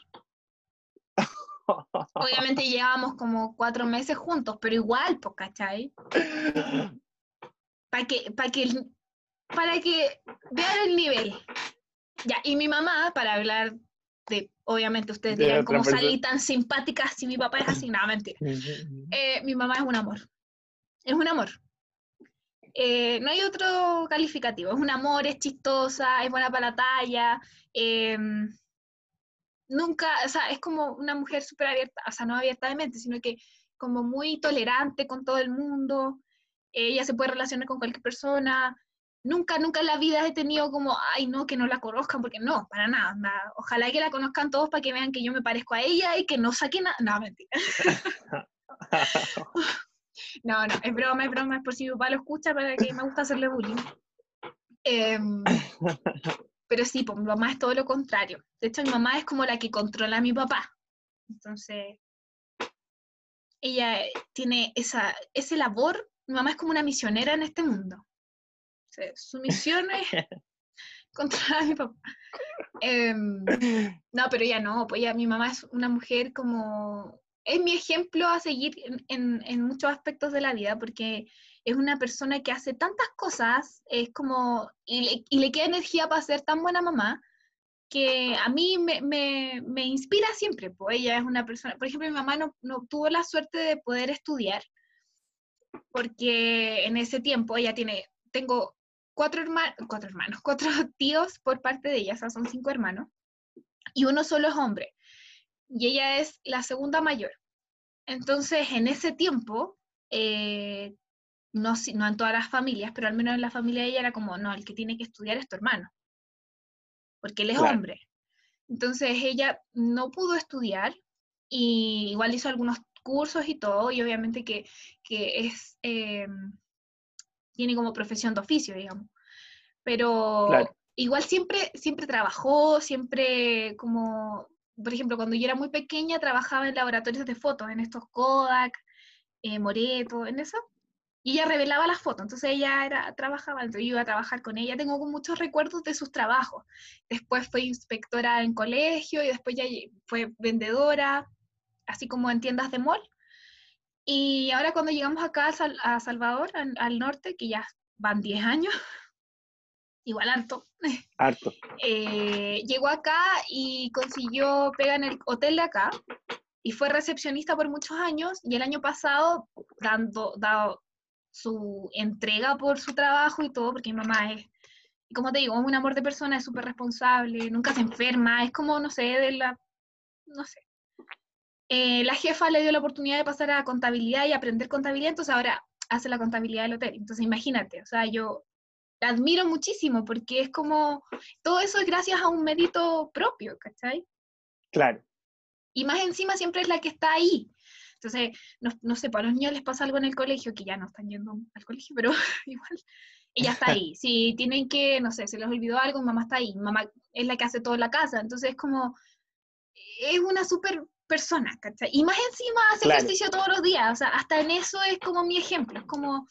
Obviamente llevábamos como cuatro meses juntos, pero igual, pues, ¿cachai? Para que, para que, para que vean el nivel. Ya, y mi mamá, para hablar obviamente ustedes dirán, ¿cómo salí tan simpática si mi papá es así? No, mentira. Eh, mi mamá es un amor. Es un amor. Eh, no hay otro calificativo. Es un amor, es chistosa, es buena para la talla. Em, nunca, o sea, es como una mujer súper abierta, o sea, no abierta de mente, sino que como muy tolerante con todo el mundo. ella se puede relacionar con cualquier persona nunca, nunca en la vida he tenido como, ay, no, que no la conozcan, porque no, para nada. Ojalá que la conozcan todos para que vean que yo me parezco a ella y que no saquen nada. No, mentira. no, no, es broma, es broma, es por si mi papá lo escucha para que me gusta hacerle bullying. Em, pero sí, pues mi mamá es todo lo contrario. De hecho, mi mamá es como la que controla a mi papá. Entonces, ella tiene esa, ese labor, mi mamá es como una misionera en este mundo su misión es controlar a mi papá. Em, no, pero ya no, pues ya mi mamá es una mujer como, es mi ejemplo a seguir en, en, muchos aspectos de la vida, porque es una persona que hace tantas cosas, es como, y le, queda energía para ser tan buena mamá, que a mí me, me, me, inspira siempre, pues ella es una persona, por ejemplo, mi mamá no, no tuvo la suerte de poder estudiar, porque en ese tiempo ella tiene, tengo cuatro, hermanos, cuatro hermanos, cuatro tíos por parte de ella, o sea, son cinco hermanos, y uno solo es hombre, y ella es la segunda mayor. Entonces, en ese tiempo, eh, no, no en todas las familias, pero al menos en la familia de ella era como, no, el que tiene que estudiar es tu hermano, porque él es hombre. Entonces ella no pudo estudiar y igual hizo algunos cursos y todo, y obviamente que, es, eh, tiene como profesión de oficio, digamos. Pero igual siempre, siempre trabajó, siempre como, por ejemplo, cuando yo era muy pequeña trabajaba en laboratorios de fotos, en estos Kodak, eh, Moreto, en eso. Y ella revelaba las fotos, entonces ella era, trabajaba, entonces yo iba a trabajar con ella. Tengo muchos recuerdos de sus trabajos. Después fue inspectora en colegio y después ya fue vendedora, así como en tiendas de mall. Y ahora cuando llegamos acá a, Salvador, al, norte, que ya van 10 años, igual harto. Harto. Eh, llegó acá y consiguió pega en el hotel de acá y fue recepcionista por muchos años y el año pasado dando, dado su entrega por su trabajo y todo, porque mi mamá es, como te digo, es un amor de persona, es súper responsable, nunca se enferma, es como, no sé, de la, no sé, eh, la jefa le dio la oportunidad de pasar a contabilidad y aprender contabilidad, entonces ahora hace la contabilidad del hotel. Entonces imagínate, o sea, yo la admiro muchísimo porque es como, todo eso es gracias a un mérito propio, ¿cachai? Claro. Y más encima siempre es la que está ahí. Entonces, no, no sé, para los niños les pasa algo en el colegio, que ya no están yendo al colegio, pero igual, ella está ahí. Si tienen que, no sé, se les olvidó algo, mamá está ahí. Mamá es la que hace todo en la casa. Entonces, es como, es una súper persona, ¿cachai? Y más encima hace ejercicio todos los días, o sea, hasta en eso es como mi ejemplo, es como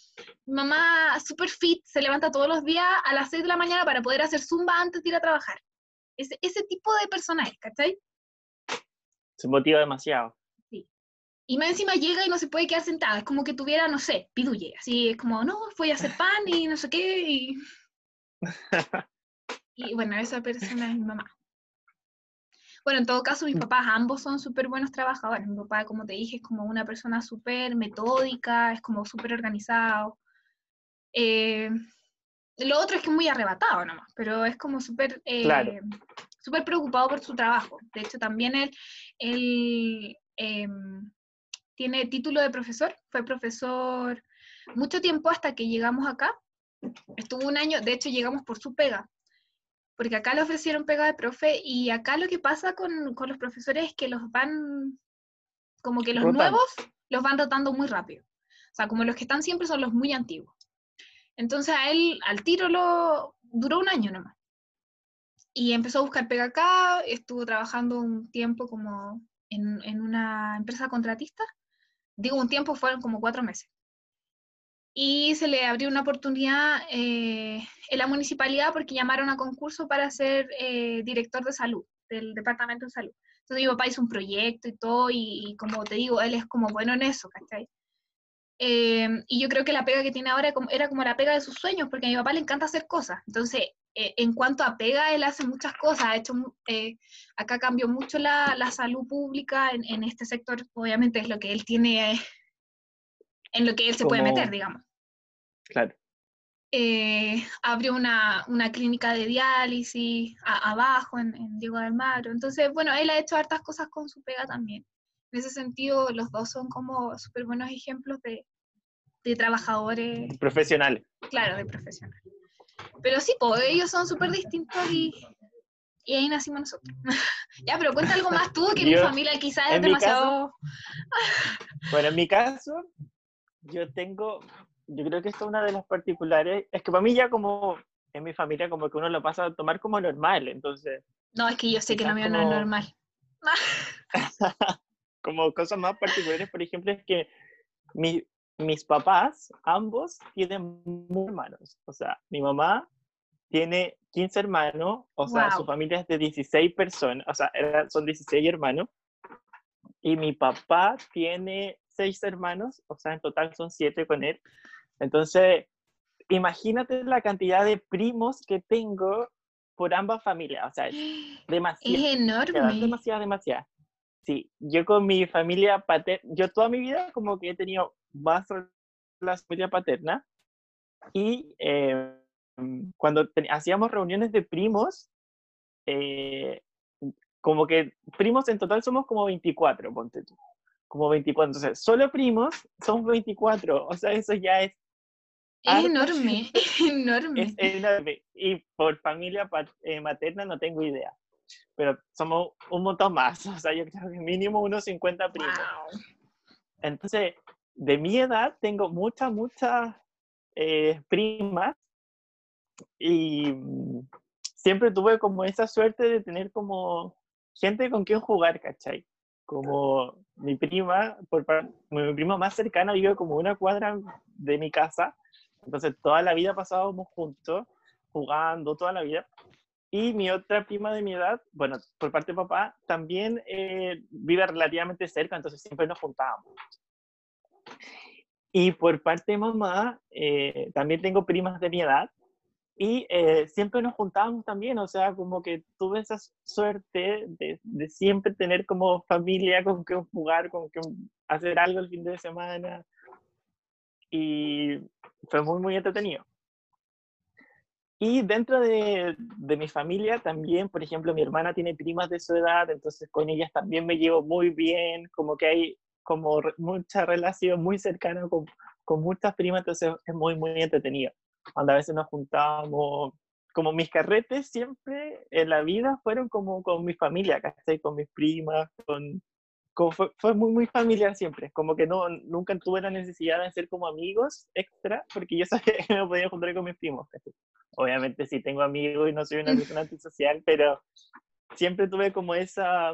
mi mamá super fit, se levanta todos los días a las 6 de la mañana para poder hacer zumba antes de ir a trabajar. Ese, ese tipo de persona es, ¿cachai? Se motiva demasiado. Y más encima llega y no se puede quedar sentada, es como que tuviera, no sé, piduye, así es como, no, voy a hacer pan y no sé qué, y... y bueno, esa persona es mi mamá. Bueno, en todo caso, mis mm. papás ambos son súper buenos trabajadores. Mi papá, como te dije, es como una persona súper metódica, es como súper organizado. Eh, lo otro es que es muy arrebatado nomás, pero es como súper eh, súper preocupado por su trabajo. De hecho, también él, él em, tiene título de profesor, fue profesor mucho tiempo hasta que llegamos acá. Estuvo un año, de hecho llegamos por su pega, porque acá le ofrecieron pega de profe y acá lo que pasa con, con los profesores es que los van, como que los nuevos los van rotando muy rápido. O sea, como los que están siempre son los muy antiguos. Entonces a él, al tiro, lo duró un año nomás. Y empezó a buscar pega acá, estuvo trabajando un tiempo como en, en una empresa contratista. Digo, un tiempo fueron como cuatro meses y se le abrió una oportunidad eh, en la municipalidad porque llamaron a concurso para ser eh, director de salud, del departamento de salud. Entonces mi papá hizo un proyecto y todo, y, como te digo, él es como bueno en eso, ¿cachai? Eh, y yo creo que la pega que tiene ahora era como la pega de sus sueños, porque a mi papá le encanta hacer cosas. Entonces, en cuanto a pega, él hace muchas cosas. Ha hecho, acá cambió mucho la, la salud pública en, en, este sector. Obviamente es lo que él tiene en lo que él se puede meter, digamos. Claro. Eh, abrió una, una, clínica de diálisis abajo en, Diego de Almagro. Entonces, bueno, él ha hecho hartas cosas con su pega también. En ese sentido, los dos son como súper buenos ejemplos de, de, trabajadores. Profesionales. Claro, de profesionales. Pero sí, pues ellos son súper distintos y, y, ahí nacimos nosotros. ya, pero cuenta algo más tú, que mi familia quizás es demasiado... bueno, en mi caso, yo tengo, yo creo que esto es una de las particulares, es que para mí ya como en mi familia como que uno lo pasa a tomar como normal, entonces... No, es que yo sé que lo mío no es normal. como cosas más particulares, por ejemplo, es que mis papás, ambos, tienen muchos hermanos. O sea, mi mamá tiene 15 hermanos, o sea, su familia es de 16 personas, o sea, son 16 hermanos. Y mi papá tiene seis hermanos, o sea, en total son siete con él. Entonces, imagínate la cantidad de primos que tengo por ambas familias, o sea, es demasiado. Es enorme. Demasiado, demasiado. Sí, yo con mi familia paterna, yo toda mi vida como que he tenido más la familia paterna y eh, cuando hacíamos reuniones de primos, eh, como que primos en total somos como 24, ponte tú. Como 24. Entonces, solo primos son 24. O sea, eso ya es. Es enorme, enorme. Es enorme. Y por familia eh, materna no tengo idea. Pero somos un montón más. O sea, yo creo que mínimo unos 50 primos. Entonces, de mi edad tengo muchas, muchas eh, primas y mm, siempre tuve como esa suerte de tener como gente con quien jugar, ¿cachai? Como mi prima, por mi prima más cercana vive como una cuadra de mi casa, entonces toda la vida pasábamos juntos, jugando toda la vida. Y mi otra prima de mi edad, bueno, por parte de papá, también eh, vive relativamente cerca, entonces siempre nos juntábamos. Y por parte de mamá, eh, también tengo primas de mi edad, y eh, siempre nos juntábamos también, o sea, como que tuve esa suerte de, de, siempre tener como familia con que jugar, con que hacer algo el fin de semana. Y fue muy, muy entretenido. Y dentro de, de, mi familia también, por ejemplo, mi hermana tiene primas de su edad, entonces con ellas también me llevo muy bien, como que hay como mucha relación muy cercana con, con muchas primas, entonces es muy, muy entretenido cuando a veces nos juntábamos, como mis carretes siempre en la vida fueron como con mi familia, ¿cachai? Con mis primas, con, fue, fue, muy, muy familiar siempre, como que no, nunca tuve la necesidad de ser como amigos extra, porque yo sabía que me podía juntar con mis primos. Obviamente sí tengo amigos y no soy una persona antisocial, pero siempre tuve como esa,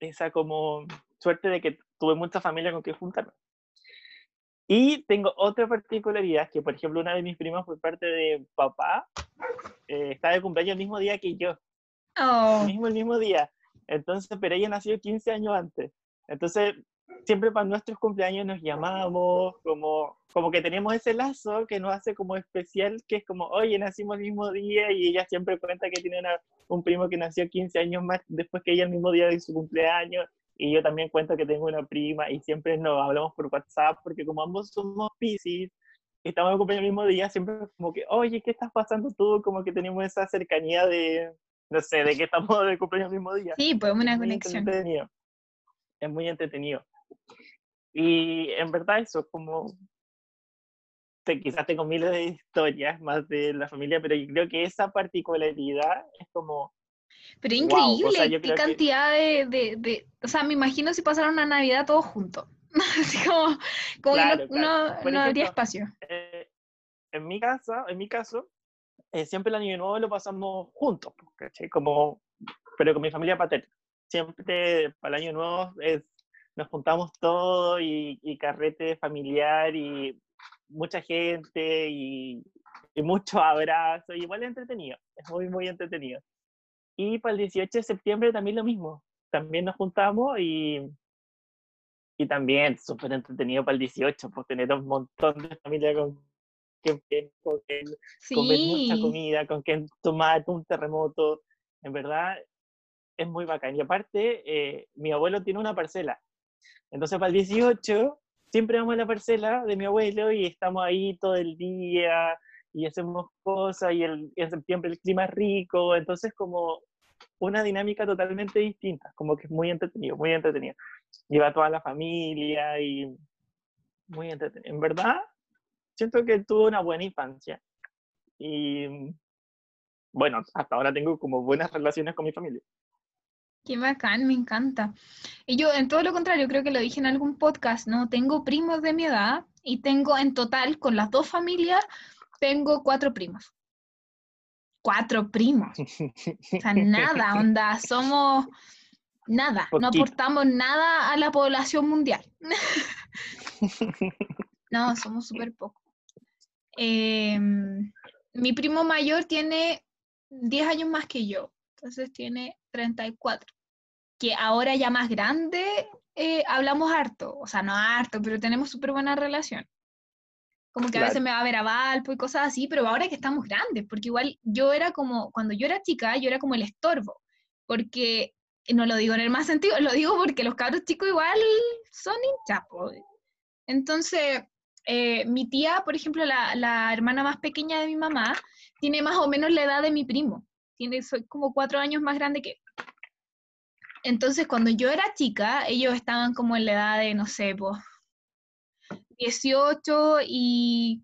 esa como suerte de que tuve mucha familia con que juntarme. Y tengo otra particularidad, que por ejemplo una de mis primas por parte de papá, eh, está de cumpleaños el mismo día que yo. Oh. El mismo, el mismo día. Entonces, pero ella nació 15 años antes. Entonces, siempre para nuestros cumpleaños nos llamamos, como, como que tenemos ese lazo que nos hace como especial, que es como, oye, nacimos el mismo día y ella siempre cuenta que tiene un primo que nació 15 años más después que ella el mismo día de su cumpleaños y yo también cuento que tengo una prima y siempre nos hablamos por WhatsApp porque como ambos somos Pisces, estamos de cumpleaños el mismo día, siempre como que, oye, ¿qué estás pasando tú? Como que tenemos esa cercanía de, no sé, de que estamos de cumpleaños el mismo día. Sí, pues una conexión. Entretenido. Es muy entretenido. Y en verdad eso, es como, quizás tengo miles de historias más de la familia, pero yo creo que esa particularidad es como pero increíble, qué cantidad de, de, O sea, me imagino si pasaron una Navidad todos juntos. Así como, como no, no, habría espacio. Eh, en mi casa, en mi caso, eh, siempre el año nuevo lo pasamos juntos, Como, pero con mi familia paterna. Siempre para el año nuevo es, nos juntamos todos y, y, carrete familiar y mucha gente y, y mucho abrazo. Igual es entretenido, es muy, muy entretenido. Y para el 18 de septiembre también lo mismo. También nos juntamos y, y también súper entretenido para el 18, por tener un montón de familia con quien, con comer mucha comida, con quien tomar un terremoto. En verdad, es muy bacán. Y aparte, eh, mi abuelo tiene una parcela. Entonces, para el 18, siempre vamos a la parcela de mi abuelo y estamos ahí todo el día y hacemos cosas y, el, en septiembre el clima es rico. Entonces, como una dinámica totalmente distinta, como que es muy entretenido, muy entretenido. Lleva toda la familia y muy entretenido. En verdad, siento que tuve una buena infancia y bueno, hasta ahora tengo como buenas relaciones con mi familia. Qué bacán, me encanta. Y yo, en todo lo contrario, creo que lo dije en algún podcast, ¿no? Tengo primos de mi edad y tengo en total, con las dos familias, tengo cuatro primos cuatro primos. O sea, nada, onda, somos nada, no aportamos nada a la población mundial. no, somos súper pocos. Em, mi primo mayor tiene 10 años más que yo, entonces tiene 34. Que ahora ya más grande eh, hablamos harto, o sea, no harto, pero tenemos súper buena relación. Como que a veces me va a ver a Valpo y cosas así, pero ahora que estamos grandes, porque igual yo era como, cuando yo era chica, yo era como el estorbo, porque no lo digo en el más sentido, lo digo porque los cabros chicos igual son hinchapos. Entonces, eh, mi tía, por ejemplo, la, la, hermana más pequeña de mi mamá, tiene más o menos la edad de mi primo. Tiene, soy como cuatro años más grande que entonces, cuando yo era chica, ellos estaban como en la edad de, no sé, pues, 18 y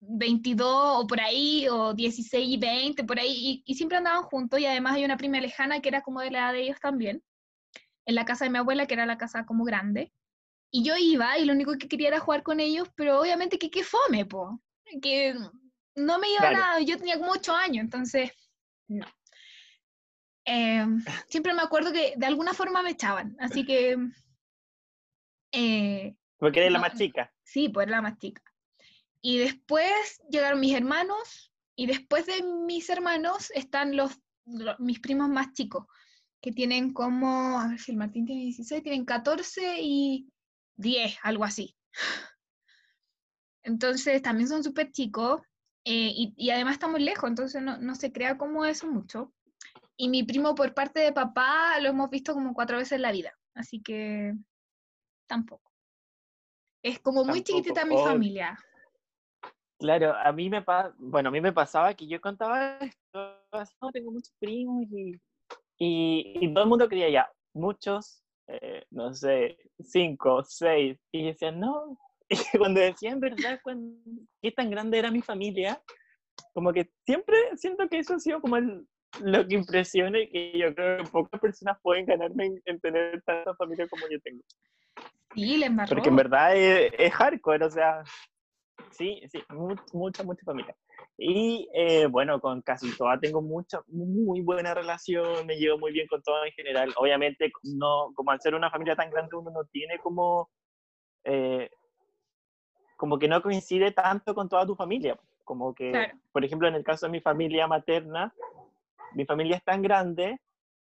22 o por ahí, o 16 y 20, por ahí, y, siempre andaban juntos, y además hay una prima lejana que era como de la edad de ellos también, en la casa de mi abuela, que era la casa como grande, y yo iba, y lo único que quería era jugar con ellos, pero obviamente que qué fome, po, que no me iba nada, yo tenía como 8 años, entonces, no. Em, siempre me acuerdo que de alguna forma me echaban, así que... Eh, Porque eres la más chica. Sí, pues era la más chica. Y después llegaron mis hermanos, y después de mis hermanos están los, mis primos más chicos, que tienen como, a ver si el Martín tiene 16, tienen 14 y 10, algo así. Entonces también son súper chicos eh, y, y, además estamos lejos, entonces no, no, se crea como eso mucho. Y mi primo por parte de papá lo hemos visto como cuatro veces en la vida, así que tampoco. Es como muy chiquitita mi familia. Claro, a mí me bueno, a mí me pasaba que yo contaba esto, no tengo muchos primos y, y, todo el mundo creía ya, muchos, eh, no sé, cinco, seis, y decían, no, y cuando decían verdad, cuando, qué tan grande era mi familia, como que siempre siento que eso ha sido como el, lo que impresiona y que yo creo que pocas personas pueden ganarme en, tener tanta familia como yo tengo. Sí, le embarró. Porque en verdad es, hardcore, o sea, sí, sí, mucha, mucha familia. Y eh, bueno, con casi todas tengo mucha, muy buena relación, me llevo muy bien con todas en general. Obviamente, no, como al ser una familia tan grande, uno no tiene como, eh, como que no coincide tanto con toda tu familia. Como que, por ejemplo, en el caso de mi familia materna, mi familia es tan grande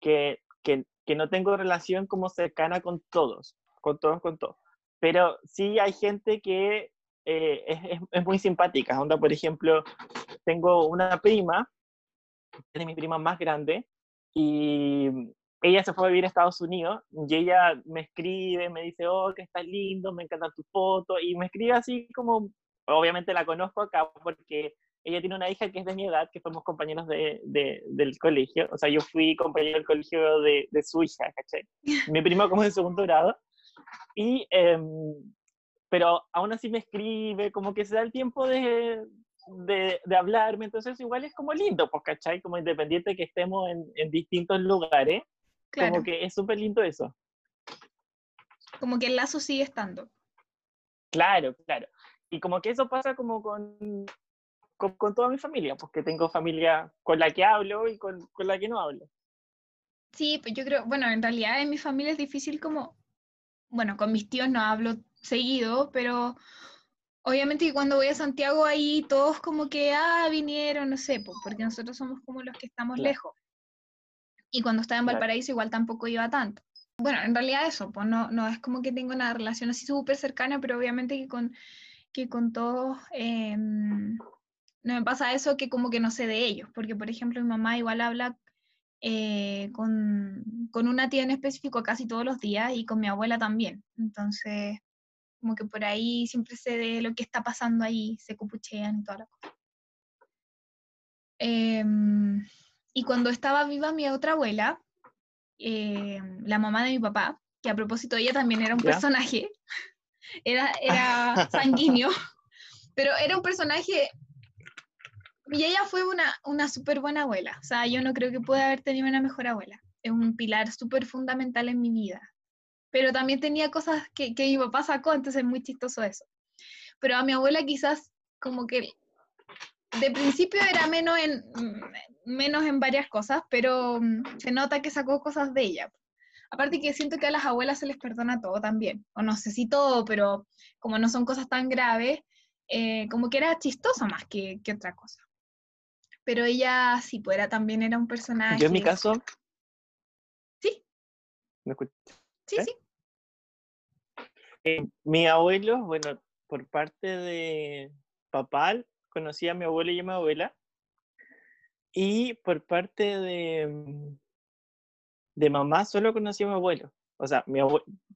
que, que, no tengo relación como cercana con todos, con todos, con todos. Pero sí hay gente que eh, es, muy simpática. Onda, por ejemplo, tengo una prima, es de mis primas más grande, y ella se fue a vivir a Estados Unidos y ella me escribe, me dice, oh, que estás lindo, me encanta tu foto, y me escribe así como, obviamente la conozco acá porque ella tiene una hija que es de mi edad, que fuimos compañeros de, de, del colegio. O sea, yo fui compañero del colegio de, de su hija, ¿cachai? Mi primo como de segundo grado. Y, eh, pero aún así me escribe, como que se da el tiempo de, de, de, hablarme, entonces igual es como lindo, pues, ¿cachai? Como independiente que estemos en, en distintos lugares, claro. como que es súper lindo eso. Como que el lazo sigue estando. Claro, claro. Y como que eso pasa como con, con, toda mi familia, porque tengo familia con la que hablo y con, con, la que no hablo. Sí, pues yo creo, bueno, en realidad en mi familia es difícil como, bueno, con mis tíos no hablo seguido, pero obviamente que cuando voy a Santiago ahí todos como que, ah, vinieron, no sé, pues, porque nosotros somos como los que estamos lejos. Y cuando estaba en Valparaíso igual tampoco iba tanto. Bueno, en realidad eso, pues no, no es como que tengo una relación así súper cercana, pero obviamente que con, que con todos... Eh, no me pasa eso que como que no sé de ellos, porque por ejemplo mi mamá igual habla eh, con, con, una tía en específico casi todos los días y con mi abuela también. Entonces, como que por ahí siempre sé de lo que está pasando ahí, se cupuchean y toda la cosa. Em, y cuando estaba viva mi otra abuela, em, la mamá de mi papá, que a propósito ella también era un personaje, era, era sanguíneo, pero era un personaje y ella fue una, una súper buena abuela. O sea, yo no creo que pueda haber tenido una mejor abuela. Es un pilar súper fundamental en mi vida. Pero también tenía cosas que, que mi papá sacó, entonces es muy chistoso eso. Pero a mi abuela quizás como que de principio era menos en, menos en varias cosas, pero mm, se nota que sacó cosas de ella. Aparte que siento que a las abuelas se les perdona todo también, o no sé si todo, pero como no son cosas tan graves, eh, como que era chistoso más que, que otra cosa pero ella sí, pues era, también era un personaje. Yo en mi caso... Sí. ¿Me escuchas? Sí, sí. Eh, mi abuelo, bueno, por parte de papá conocí a mi abuelo y a mi abuela. Y por parte de, mm, de mamá solo conocí a mi abuelo. O sea, mi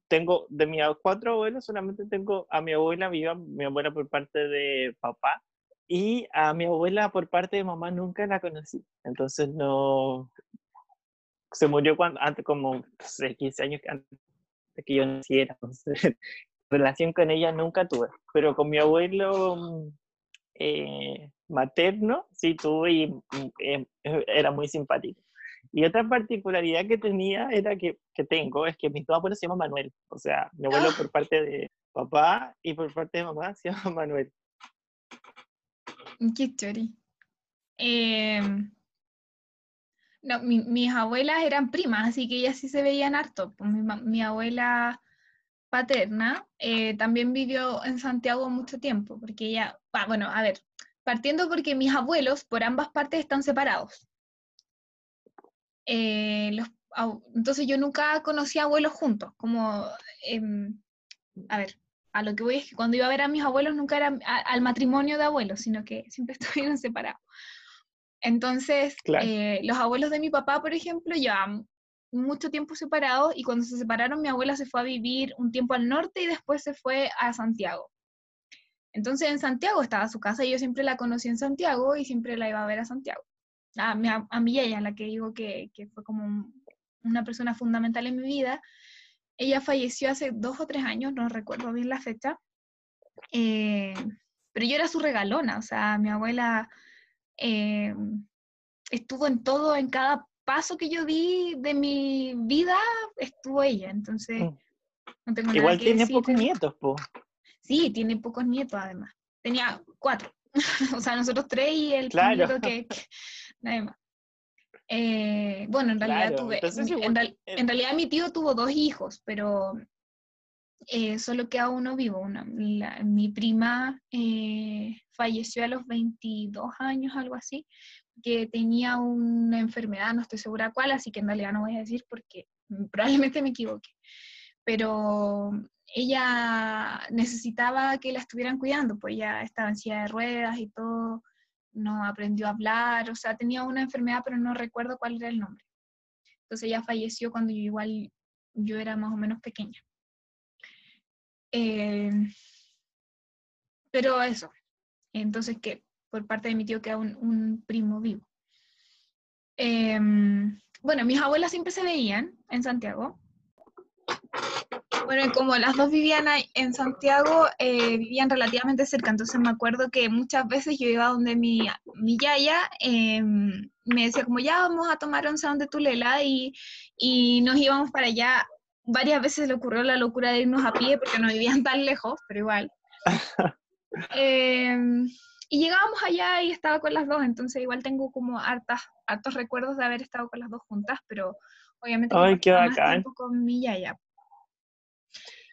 tengo de mis cuatro abuelos solamente tengo a mi abuela viva, mi abuela por parte de papá y a mi abuela por parte de mamá nunca la conocí. Entonces no se murió cuando antes como 15 años antes que yo naciera. Entonces, relación con ella nunca tuve, pero con mi abuelo mm, eh, materno sí tuve y em, era muy simpático. Y otra particularidad que tenía era que, que tengo es que mis dos abuelos se llaman Manuel. O sea, mi abuelo por parte de papá y por parte de mamá se llama Manuel. Qué chori. Em, no, mis abuelas eran primas, así que ellas sí se veían harto. Pues mi, mi abuela paterna eh, también vivió en Santiago mucho tiempo, porque ella, bueno, a ver, partiendo porque mis abuelos por ambas partes están separados. Eh, entonces yo nunca conocí abuelos juntos, como, em, a ver, a lo que voy es que cuando iba a ver a mis abuelos nunca era al matrimonio de abuelos, sino que siempre estuvieron separados. Entonces, eh, los abuelos de mi papá, por ejemplo, llevaban mucho tiempo separados y cuando se separaron mi abuela se fue a vivir un tiempo al norte y después se fue a Santiago. Entonces en Santiago estaba su casa y yo siempre la conocí en Santiago y siempre la iba a ver a Santiago a, mi, a mi ella, la que digo que, que fue como una persona fundamental en mi vida, ella falleció hace dos o tres años, no recuerdo bien la fecha, eh, pero yo era su regalona, o sea, mi abuela eh, estuvo en todo, en cada paso que yo di de mi vida, estuvo ella, entonces mm. no tengo Igual nada que tiene pocos nietos, po. Sí, tiene pocos nietos además. Tenía cuatro. o sea, nosotros tres y el nieto que, nada más. Eh, bueno, en realidad tuve, en, realidad mi tío tuvo dos hijos, pero eh, solo queda uno vivo. Una, mi prima eh, falleció a los 22 años, algo así, que tenía una enfermedad, no estoy segura cuál, así que en realidad no voy a decir porque probablemente me equivoque. Pero ella necesitaba que la estuvieran cuidando, pues ya estaba en silla de ruedas y todo, no aprendió a hablar, o sea, tenía una enfermedad, pero no recuerdo cuál era el nombre. Entonces ella falleció cuando yo igual, yo era más o menos pequeña. Eh, pero eso, entonces que por parte de mi tío queda un, un primo vivo. Em, bueno, mis abuelas siempre se veían en Santiago, bueno, como las dos vivían en Santiago, eh, vivían relativamente cerca, entonces me acuerdo que muchas veces yo iba donde mi, mi yaya, em, me decía como ya vamos a tomar once donde Tulela y, y nos íbamos para allá. Varias veces le ocurrió la locura de irnos a pie porque no vivían tan lejos, pero igual. Em, y llegábamos allá y estaba con las dos, entonces igual tengo como hartas, hartos recuerdos de haber estado con las dos juntas, pero obviamente Ay, qué bacán. con mi yaya.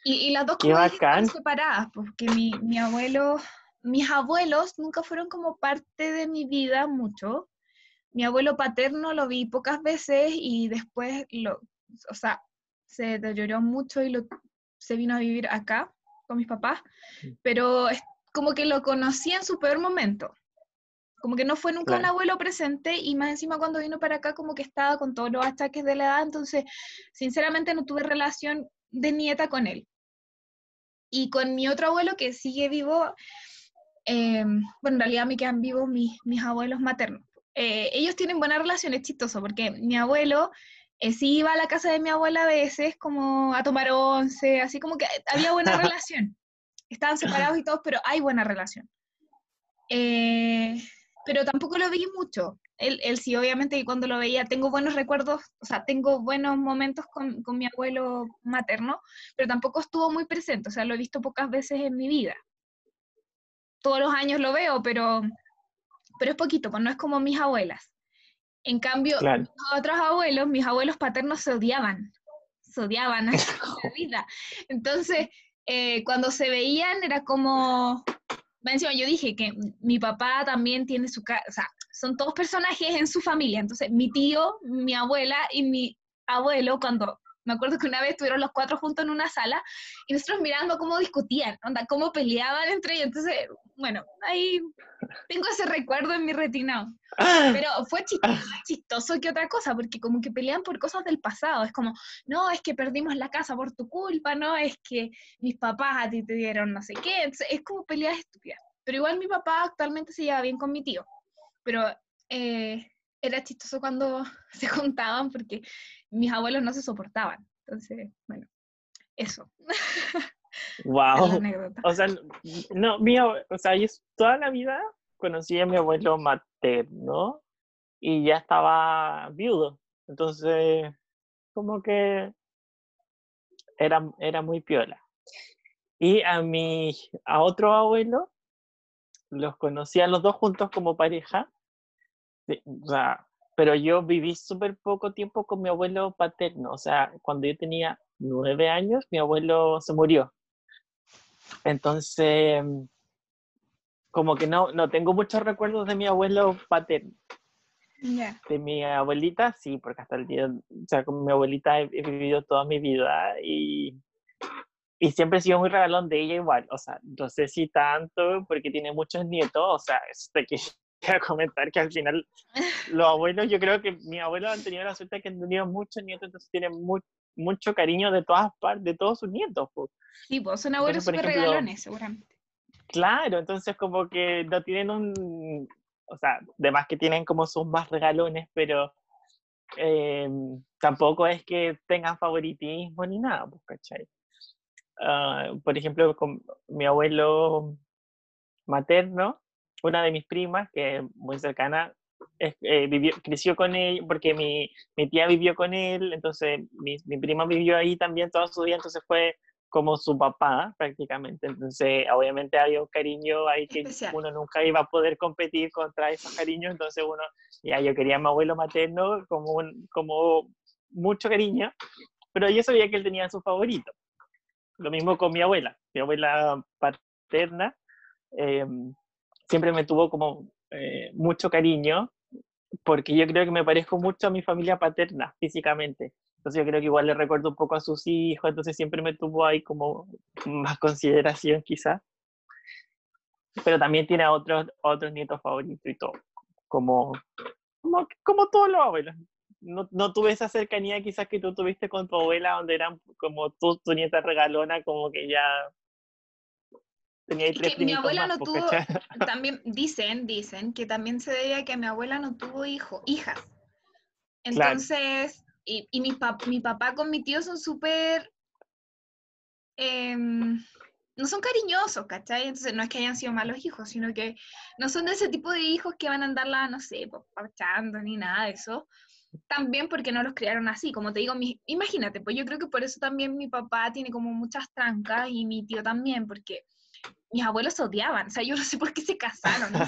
Y, las dos cosas están separadas, porque mi, mi abuelo, mis abuelos nunca fueron como parte de mi vida mucho. Mi abuelo paterno lo vi pocas veces y después lo, o sea, se deterioró mucho y lo, se vino a vivir acá con mis papás, pero es como que lo conocí en su peor momento. Como que no fue nunca un abuelo presente y más encima cuando vino para acá como que estaba con todos los achaques de la edad, entonces sinceramente no tuve relación de nieta con él. Y con mi otro abuelo que sigue vivo, eh, bueno, en realidad me quedan vivos mis, mis abuelos maternos. Eh, ellos tienen buena relación, es chistoso, porque mi abuelo eh, sí iba a la casa de mi abuela a veces como a tomar once, así como que había buena relación. Estaban separados y todos, pero hay buena relación. pero tampoco lo vi mucho él, él sí, obviamente, y cuando lo veía, tengo buenos recuerdos, o sea, tengo buenos momentos con, con, mi abuelo materno, pero tampoco estuvo muy presente, o sea, lo he visto pocas veces en mi vida. Todos los años lo veo, pero, pero es poquito, pues no es como mis abuelas. En cambio, otros abuelos, mis abuelos paternos se odiaban, se odiaban a la vida. Entonces, eh, cuando se veían era como, yo dije que mi papá también tiene su casa, o sea, son todos personajes en su familia. Entonces, mi tío, mi abuela y mi abuelo, cuando Me acuerdo que una vez estuvieron los cuatro juntos en una sala y nosotros mirando cómo discutían, onda, cómo peleaban entre ellos. Entonces, bueno, ahí tengo ese recuerdo en mi retina. Pero fue chistoso, chistoso que otra cosa, porque como que pelean por cosas del pasado. Es como, no, es que perdimos la casa por tu culpa, no, es que mis papás a ti te dieron no sé qué. Entonces, es como peleas estúpidas. Pero igual mi papá actualmente se lleva bien con mi tío. Pero eh, era chistoso cuando se juntaban porque mis abuelos no se soportaban. Entonces, bueno, eso. Wow. o sea, no, mi, o sea, yo toda la vida conocí a mi abuelo materno y ya estaba viudo. Entonces, como que era, era muy piola. Y a mi, a otro abuelo, los conocí a los dos juntos como pareja. O sea, pero yo viví súper poco tiempo con mi abuelo paterno. O sea, cuando yo tenía nueve años, mi abuelo se murió. Entonces, como que no, no tengo muchos recuerdos de mi abuelo paterno. De mi abuelita, sí, porque hasta el día, o sea, con mi abuelita he, vivido toda mi vida y, y siempre he sido muy regalón de ella igual. O sea, no sé si tanto, porque tiene muchos nietos, o sea, eso te quiero comentar que al final los abuelos, yo creo que mis abuelos han tenido la suerte de que han tenido muchos nietos, entonces tienen mucho cariño de todas partes, de todos sus nietos. Pues. Sí, pues son abuelos súper regalones, seguramente. Claro, entonces como que no tienen un, o sea, además que tienen como sus más regalones, pero eh, tampoco es que tengan favoritismo ni nada, pues, ¿cachai? Ah, por ejemplo, con mi abuelo materno, una de mis primas, que es muy cercana, eh, vivió, creció con él, porque mi, mi, tía vivió con él, entonces mi, mi, prima vivió ahí también toda su vida, entonces fue como su papá prácticamente, entonces obviamente había un cariño ahí que uno nunca iba a poder competir contra esos cariños, entonces uno, ya yo quería a mi abuelo materno como, un, como mucho cariño, pero yo sabía que él tenía su favorito. Lo mismo con mi abuela, mi abuela paterna eh, siempre me tuvo como eh, mucho cariño, porque yo creo que me parezco mucho a mi familia paterna físicamente. Entonces yo creo que igual le recuerdo un poco a sus hijos, entonces siempre me tuvo ahí como más consideración quizás. Pero también tiene a otros, otros nietos favoritos y todo, como, como, como todos los abuelos. No, no, tuve esa cercanía quizás que tú tuviste con tu abuela, donde eran como tú, tu nieta regalona, como que ya tenía tres que mi abuela no tuvo, también dicen, dicen que también se debe a que mi abuela no tuvo hijo, hijas. Entonces, y, y mi, mi, papá con mi tío son súper, em, no son cariñosos, ¿cachai? Entonces no es que hayan sido malos hijos, sino que no son de ese tipo de hijos que van a andarla, no sé, papachando ni nada de eso. También porque no los criaron así, como te digo, mi, imagínate, pues yo creo que por eso también mi papá tiene como muchas trancas y mi tío también, porque mis abuelos se odiaban, o sea, yo no sé por qué se casaron. de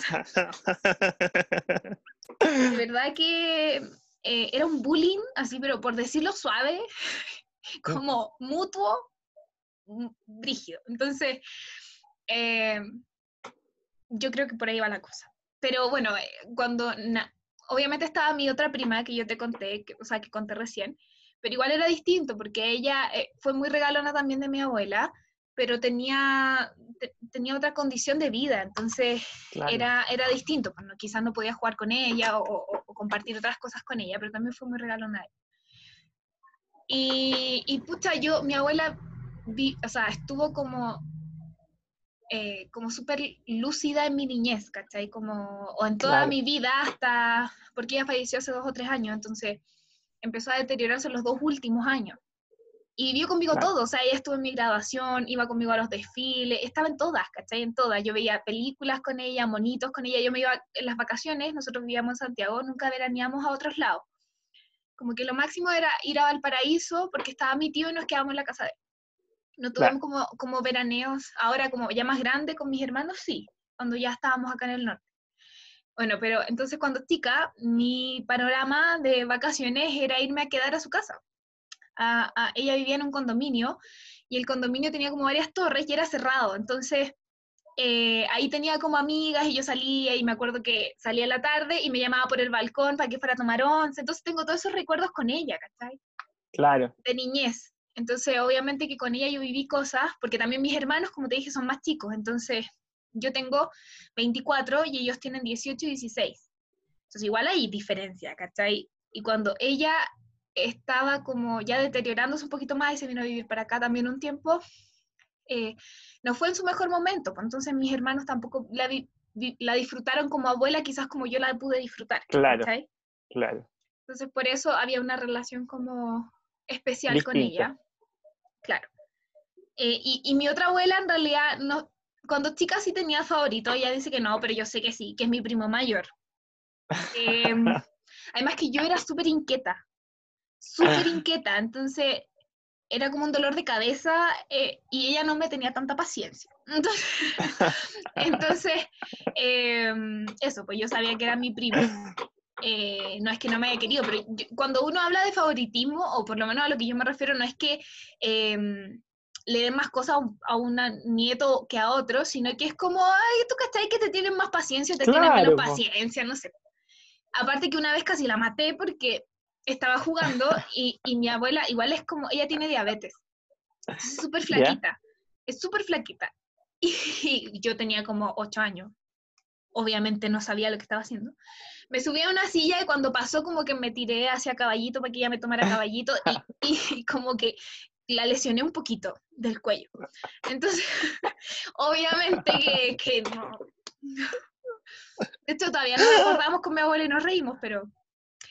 verdad que eh, era un bullying, así, pero por decirlo suave, como mutuo, brígido. Entonces, eh, yo creo que por ahí va la cosa. Pero bueno, eh, cuando, obviamente estaba mi otra prima que yo te conté, que, o sea, que conté recién, pero igual era distinto porque ella fue muy regalona también de mi abuela pero tenía, tenía otra condición de vida, entonces era, era distinto, pues, quizás no podía jugar con ella o, compartir otras cosas con ella, pero también fue muy regalona. Y, y pucha, yo, mi abuela, vi, o sea, estuvo como, eh, como súper lúcida en mi niñez, ¿cachai? Como, o en toda mi vida hasta, porque ella falleció hace dos o tres años, entonces empezó a deteriorarse los dos últimos años. Y vivió conmigo todo, o sea, ella estuvo en mi graduación, iba conmigo a los desfiles, estaba en todas, ¿cachai? En todas. Yo veía películas con ella, monitos con ella, yo me iba en las vacaciones, nosotros vivíamos en Santiago, nunca veraneamos a otros lados. Como que lo máximo era ir a Valparaíso porque estaba mi tío y nos quedábamos en la casa de él. No tuvimos como, como veraneos, ahora como ya más grande con mis hermanos, sí, cuando ya estábamos acá en el norte. Bueno, pero entonces cuando chica, mi panorama de vacaciones era irme a quedar a su casa ella vivía en un condominio y el condominio tenía como varias torres y era cerrado, entonces eh, ahí tenía como amigas y yo salía y me acuerdo que salía a la tarde y me llamaba por el balcón para que fuera a tomar once, entonces tengo todos esos recuerdos con ella, ¿cachai? Claro. de niñez. Entonces, obviamente que con ella yo viví cosas, porque también mis hermanos, como te dije, son más chicos. Entonces, yo tengo 24 y ellos tienen 18 y 16. Entonces, igual hay diferencia, ¿cachai? Y cuando ella estaba como ya deteriorándose un poquito más y se vino a vivir para acá también un tiempo, eh, no fue en su mejor momento. Pues entonces, mis hermanos tampoco la, vi- vi- la disfrutaron como abuela, quizás como yo la pude disfrutar. Claro. ¿cachai? Claro. Entonces, por eso había una relación como especial con ella. Claro. Eh, y, y mi otra abuela, en realidad, no, cuando chica sí tenía favorito, ella dice que no, pero yo sé que sí, que es mi primo mayor. Em, además que yo era súper inquieta, súper inquieta, entonces era como un dolor de cabeza eh, y ella no me tenía tanta paciencia. Entonces, entonces em, eso, pues yo sabía que era mi primo. Eh, no es que no me haya querido, pero yo- cuando uno habla de favoritismo, o por lo menos a lo que yo me refiero, no es que em, le den más cosas a un, a un nieto que a otro, sino que es como, ay, tú cachai que te tienen más paciencia, te tienen Claro, menos po. paciencia, no sé. Aparte que una vez casi la maté porque estaba jugando y, y mi abuela, igual es como, ella tiene diabetes, es súper flaquita, es súper flaquita. Y yo tenía como ocho años, obviamente no sabía lo que estaba haciendo. Me subí a una silla y cuando pasó como que me tiré hacia caballito para que ella me tomara caballito y, y como que la lesioné un poquito del cuello. Entonces, obviamente que, que no. De hecho, todavía nos acordamos con mi abuela y nos reímos, pero y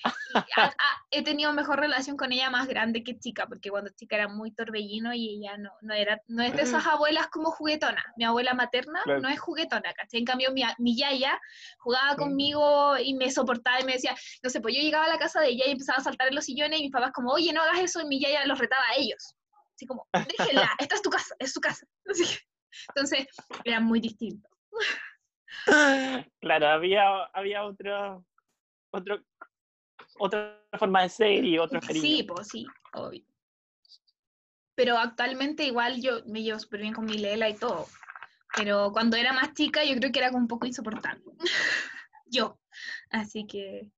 a- a- he tenido mejor relación con ella más grande que chica, porque cuando chica era muy torbellino y ella no, no era, no es de esas abuelas como juguetona. Mi abuela materna Claro. no es juguetona, ¿cachai? En cambio, mi, mi yaya jugaba conmigo y me soportaba y me decía, no sé, pues yo llegaba a la casa de ella y empezaba a saltar en los sillones y mis papás como, oye, no hagas eso, y mi yaya los retaba a ellos. Así como, déjenla, esta es tu casa, es su casa. Así que- entonces, era muy distinto. Claro, había, había otro, otro, otra forma de ser y otro cariño. Sí, pues sí, obvio. Pero actualmente igual yo me llevo súper bien con mi Lela y todo. Pero cuando era más chica yo creo que era como un poco insoportable. yo. Así que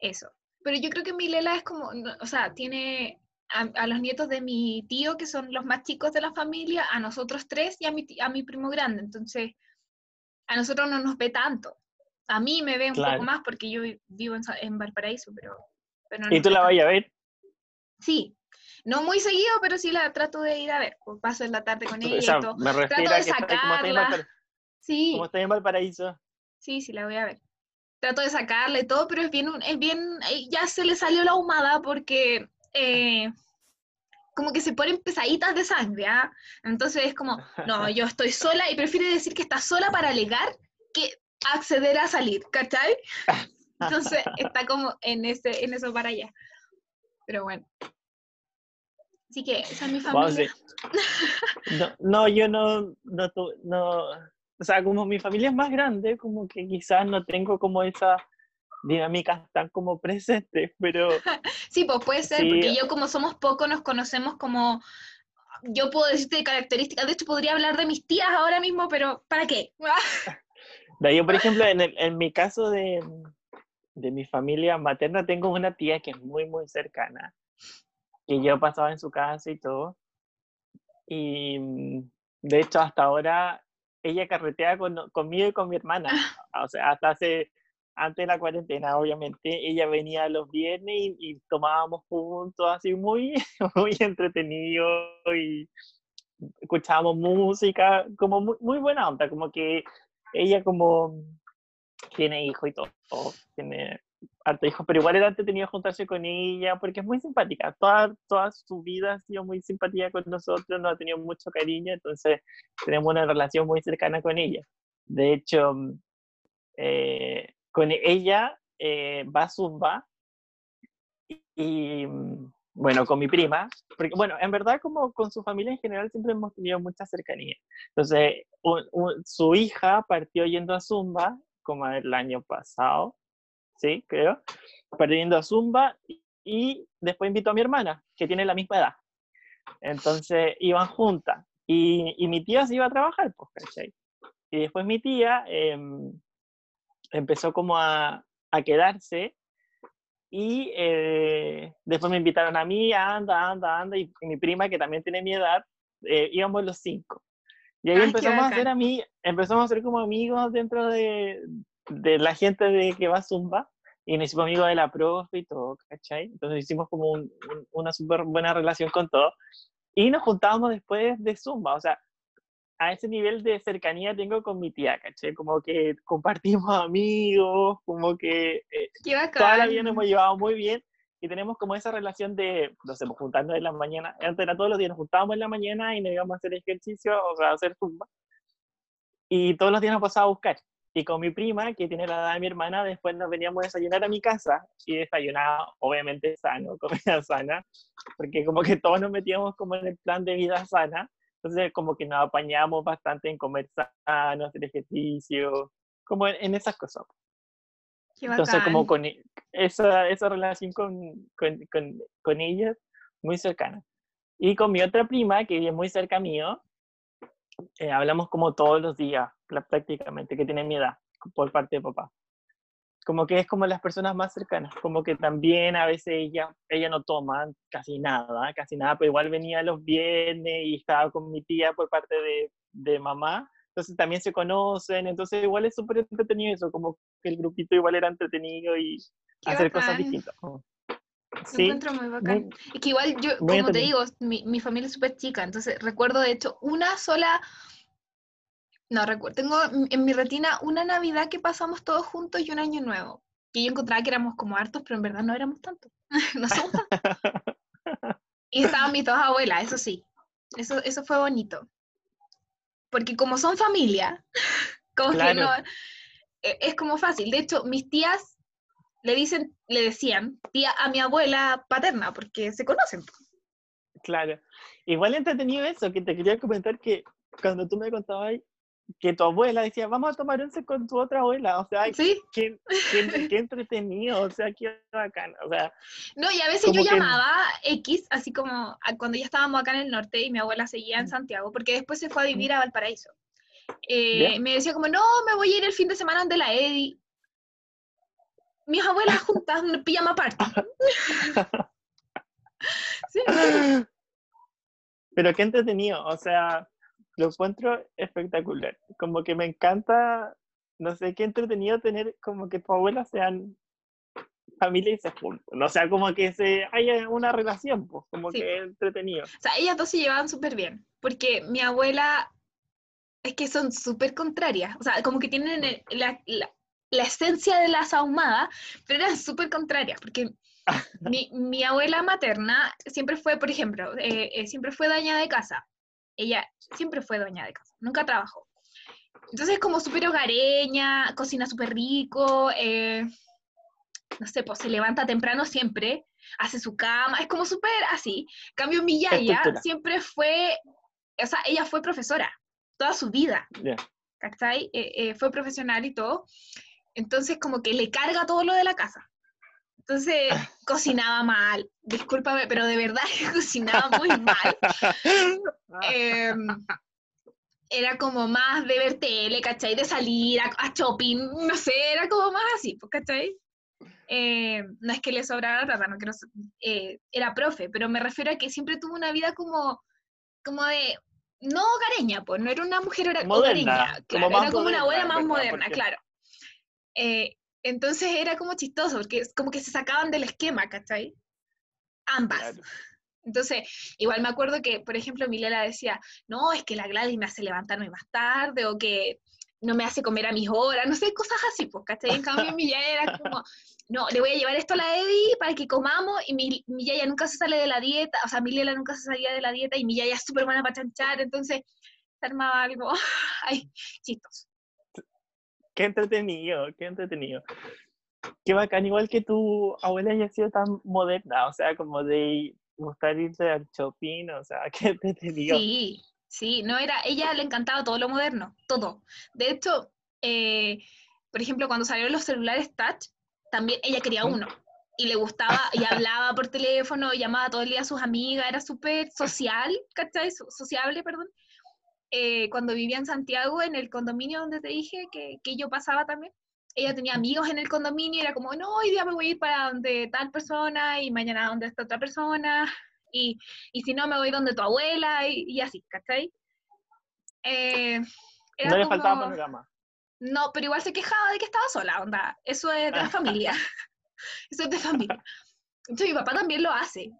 eso. Pero yo creo que mi Lela es como, o sea, tiene a, a los nietos de mi tío, que son los más chicos de la familia, a nosotros tres y a mi, a mi primo grande. Entonces, a nosotros no nos ve tanto. A mí me ve un Claro. poco más porque yo vi- vivo en, en Valparaíso, pero... pero no ¿Y tú la vas a ver? Sí, no muy seguido, pero sí la trato de ir a ver. Pues paso en la tarde con ella O sea, y todo. me Trato de está- sacarla. Sí, como está en Valparaíso. sí, sí, la voy a ver. Trato de sacarla y todo, pero es bien, es bien, eh, ya se le salió la humada porque eh, como que se ponen pesaditas de sangre, ¿ah? Entonces es como, no, yo estoy sola y prefiere decir que está sola para alegar que acceder a salir, ¿cachai? Entonces está como en, ese, en eso para allá. Pero bueno. Así que esa es mi familia. No, no, yo no, no, no, o sea, como mi familia es más grande, como que quizás no tengo como esas dinámicas tan como presentes, pero Sí, pues puede ser, Sí. porque yo como somos pocos nos conocemos como, yo puedo decirte características, de hecho podría hablar de mis tías ahora mismo, pero ¿para qué? de yo, por ejemplo, en, el- en mi caso de, de mi familia materna, tengo una tía que es muy, muy cercana, que yo pasaba en su casa y todo, y de hecho hasta ahora ella carretea con, conmigo y con mi hermana, o sea, hasta hace, antes de la cuarentena, obviamente, ella venía los viernes y, y tomábamos juntos, así muy, muy entretenido y escuchábamos música, como muy, muy buena onda, como que ella como tiene hijo y todo, tiene harto hijos, pero igual era entretenido juntarse con ella porque es muy simpática, toda, toda su vida ha sido muy simpática con nosotros, nos ha tenido mucho cariño, entonces tenemos una relación muy cercana con ella. De hecho, mm, eh, con ella eh, va Zumba y, y, mm, bueno, con mi prima, porque bueno, en verdad como con su familia en general siempre hemos tenido mucha cercanía. Entonces, un- un- su hija partió yendo a Zumba como el año pasado, sí, creo, partió yendo a Zumba y, y después invitó a mi hermana, que tiene la misma edad. Entonces iban juntas y, y mi tía se iba a trabajar, pues, ¿cachai? Y después mi tía em, empezó como a, a quedarse Y eh, después me invitaron a mí, anda, anda, anda, y, mi prima, que también tiene mi edad, eh, íbamos los cinco. Y ahí empezamos a hacer a mí, empezamos a ser como amigos dentro de, de la gente de que va a Zumba y nos hicimos amigos de la profe y todo, ¿cachai? Entonces hicimos como una súper buena relación con todo. Y nos juntábamos después de Zumba, o sea, a ese nivel de cercanía tengo con mi tía, ¿cachai? Como que compartimos amigos, como que eh, toda la vida nos hemos llevado muy bien y tenemos como esa relación de, no sé, pues, juntarnos en la mañana, antes era todos los días, nos juntábamos en la mañana y nos íbamos a hacer ejercicio, o sea, a hacer zumba. Y todos los días nos pasaba a buscar. Y con mi prima, que tiene la edad de mi hermana, después nos veníamos a desayunar a mi casa y desayunaba, obviamente, sano, comida sana, porque como que todos nos metíamos como en el plan de vida sana. Entonces, como que nos apañábamos bastante en comer sano, hacer ejercicio, como en, esas cosas. Entonces, como con e, esa, esa relación con, con, con, con ella, muy cercana. Y con mi otra prima, que vive muy cerca mío, eh, hablamos como todos los días, prácticamente, que tiene mi edad, por parte de papá. Como que es como las personas más cercanas, como que también a veces ella, ella no toma casi nada, casi nada, pero igual venía los viernes y estaba con mi tía por parte de, de mamá, entonces también se conocen, entonces igual es súper entretenido eso, como que el grupito igual era entretenido y hacer cosas distintas. Sí, encuentro muy bacán. Es que igual yo, como te digo, mi, mi familia es súper chica, entonces recuerdo de hecho una sola, no recuerdo, tengo en mi retina una Navidad que pasamos todos juntos y un año nuevo, que yo encontraba que éramos como hartos, pero en verdad no éramos tantos, no somos tantos. y estaban mis dos abuelas, eso sí, eso, eso fue bonito. Porque como son familia, como que no, e, es como fácil. De hecho, mis tías le dicen, le decían tía a mi abuela paterna, porque se conocen. Claro. Igual entretenido eso, que te quería comentar que cuando tú me contabas que tu abuela decía, vamos a tomar once con tu otra abuela, o sea, ¿Sí? qué, qué, entretenido, o sea, qué bacán, o sea. No, y a veces yo llamaba X, así como cuando ya estábamos acá en el norte y mi abuela seguía en Santiago, porque después se fue a vivir a Valparaíso. Eh, me decía como, no, me voy a ir el fin de semana donde la Eddie mis abuelas juntas, una pijama party. Pero qué entretenido, o sea, lo encuentro espectacular. Como que me encanta, no sé, qué entretenido tener como que tu abuela sean familia y se juntan. O sea, como que se haya una relación, pues, como que entretenido. O sea, ellas dos se llevaban súper bien, porque mi abuela es que son súper contrarias, o sea, como que tienen la, la esencia de las ahumadas, pero eran súper contrarias, porque mi, mi, abuela materna siempre fue, por ejemplo, eh, eh, siempre fue dueña de casa. Ella siempre fue dueña de casa, nunca trabajó. Entonces, como súper hogareña, cocina súper rico, eh, no sé, pues se levanta temprano siempre, hace su cama, es como súper así. cambio, mi yaya siempre fue, o sea, ella fue profesora toda su vida. ¿Cachai? fue profesional y todo. Entonces, como que le carga todo lo de la casa. Entonces, cocinaba mal. Discúlpame, pero de verdad cocinaba muy mal. Em, era como más de ver tele, ¿cachai? De salir a, shopping, no sé, era como más así, pues, ¿cachai? Em, no es que le sobrara plata, no quiero, eh, era profe, pero me refiero a que siempre tuvo una vida como, como de, no hogareña, pues, no era una mujer hogareña, era como una abuela más moderna, claro. Eh, entonces era como chistoso, porque es como que se sacaban del esquema, ¿cachai? Ambas. Entonces, igual me acuerdo que, por ejemplo, Milela decía, no, es que la Gladys me hace levantarme más tarde, o que no me hace comer a mis horas, no sé, cosas así, pues, ¿cachai? En cambio, mi yaya era como, no, le voy a llevar esto a la Eddie para que comamos, y mi, mi yaya nunca se sale de la dieta, o sea, Milela nunca se salía de la dieta, y mi yaya es súper buena para chanchar, entonces se armaba algo, ay, chistoso qué entretenido, qué entretenido. Qué bacán, igual que tu abuela haya sido tan moderna, o sea, como de gustar irse al shopping, o sea, qué entretenido. Sí, sí, no era, ella le encantaba todo lo moderno, todo. De hecho, eh, por ejemplo, cuando salieron los celulares touch, también ella quería uno y le gustaba y hablaba por teléfono, llamaba todo el día a sus amigas, era súper social, ¿cachai? Sociable, perdón. Eh, cuando vivía en Santiago, en el condominio donde te dije que, que yo pasaba también, ella tenía amigos en el condominio y era como, no, hoy día me voy a ir para donde tal persona y mañana donde esta otra persona y, y si no me voy donde tu abuela y, y así, ¿cachai? Eh, no le faltaba panorama. No, pero igual se quejaba de que estaba sola, onda. Eso es de la familia. Eso es de familia. Entonces mi papá también lo hace.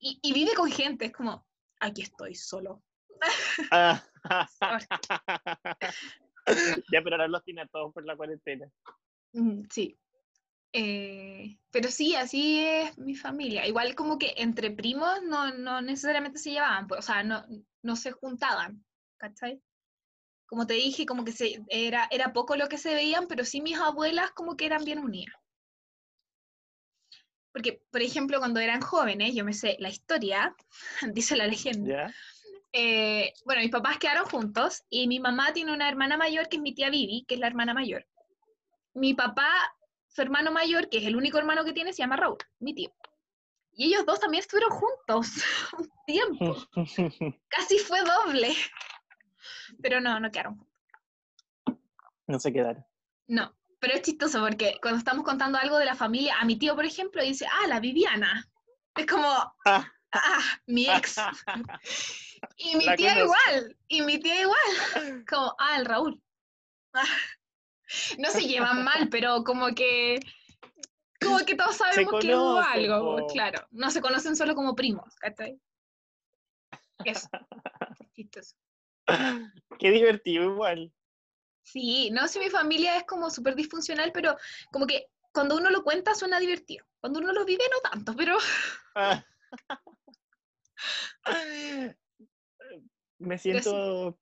Y, y vive con gente, es como, aquí estoy solo. ya, pero ahora los tiene todos por la cuarentena. Sí. Eh, pero sí, así es mi familia. Igual como que entre primos no, no necesariamente se llevaban, pues, o sea, no, no se juntaban, ¿cachai? Como te dije, como que se, era, era poco lo que se veían, pero sí mis abuelas como que eran bien unidas. Porque, por ejemplo, cuando eran jóvenes, yo me sé la historia, dice la leyenda, eh, bueno, mis papás quedaron juntos y mi mamá tiene una hermana mayor que es mi tía Vivi, que es la hermana mayor. Mi papá, su hermano mayor, que es el único hermano que tiene, se llama Raúl, mi tío. Y ellos dos también estuvieron juntos un tiempo. Casi fue doble. Pero no, no quedaron juntos. No se quedaron. No, pero es chistoso porque cuando estamos contando algo de la familia, a mi tío, por ejemplo, dice, ah, la Viviana. Es como, ah, ah mi ex. Y mi tía igual, y mi tía igual. Como, ah, el Raúl. No se llevan mal, pero como que como que todos sabemos que hubo algo, claro. No se conocen solo como primos, ¿cachai? Eso. Chistoso. Qué divertido igual. Sí, no sé, mi familia es como súper disfuncional, pero como que cuando uno lo cuenta suena divertido. Cuando uno lo vive no tanto, pero... me siento...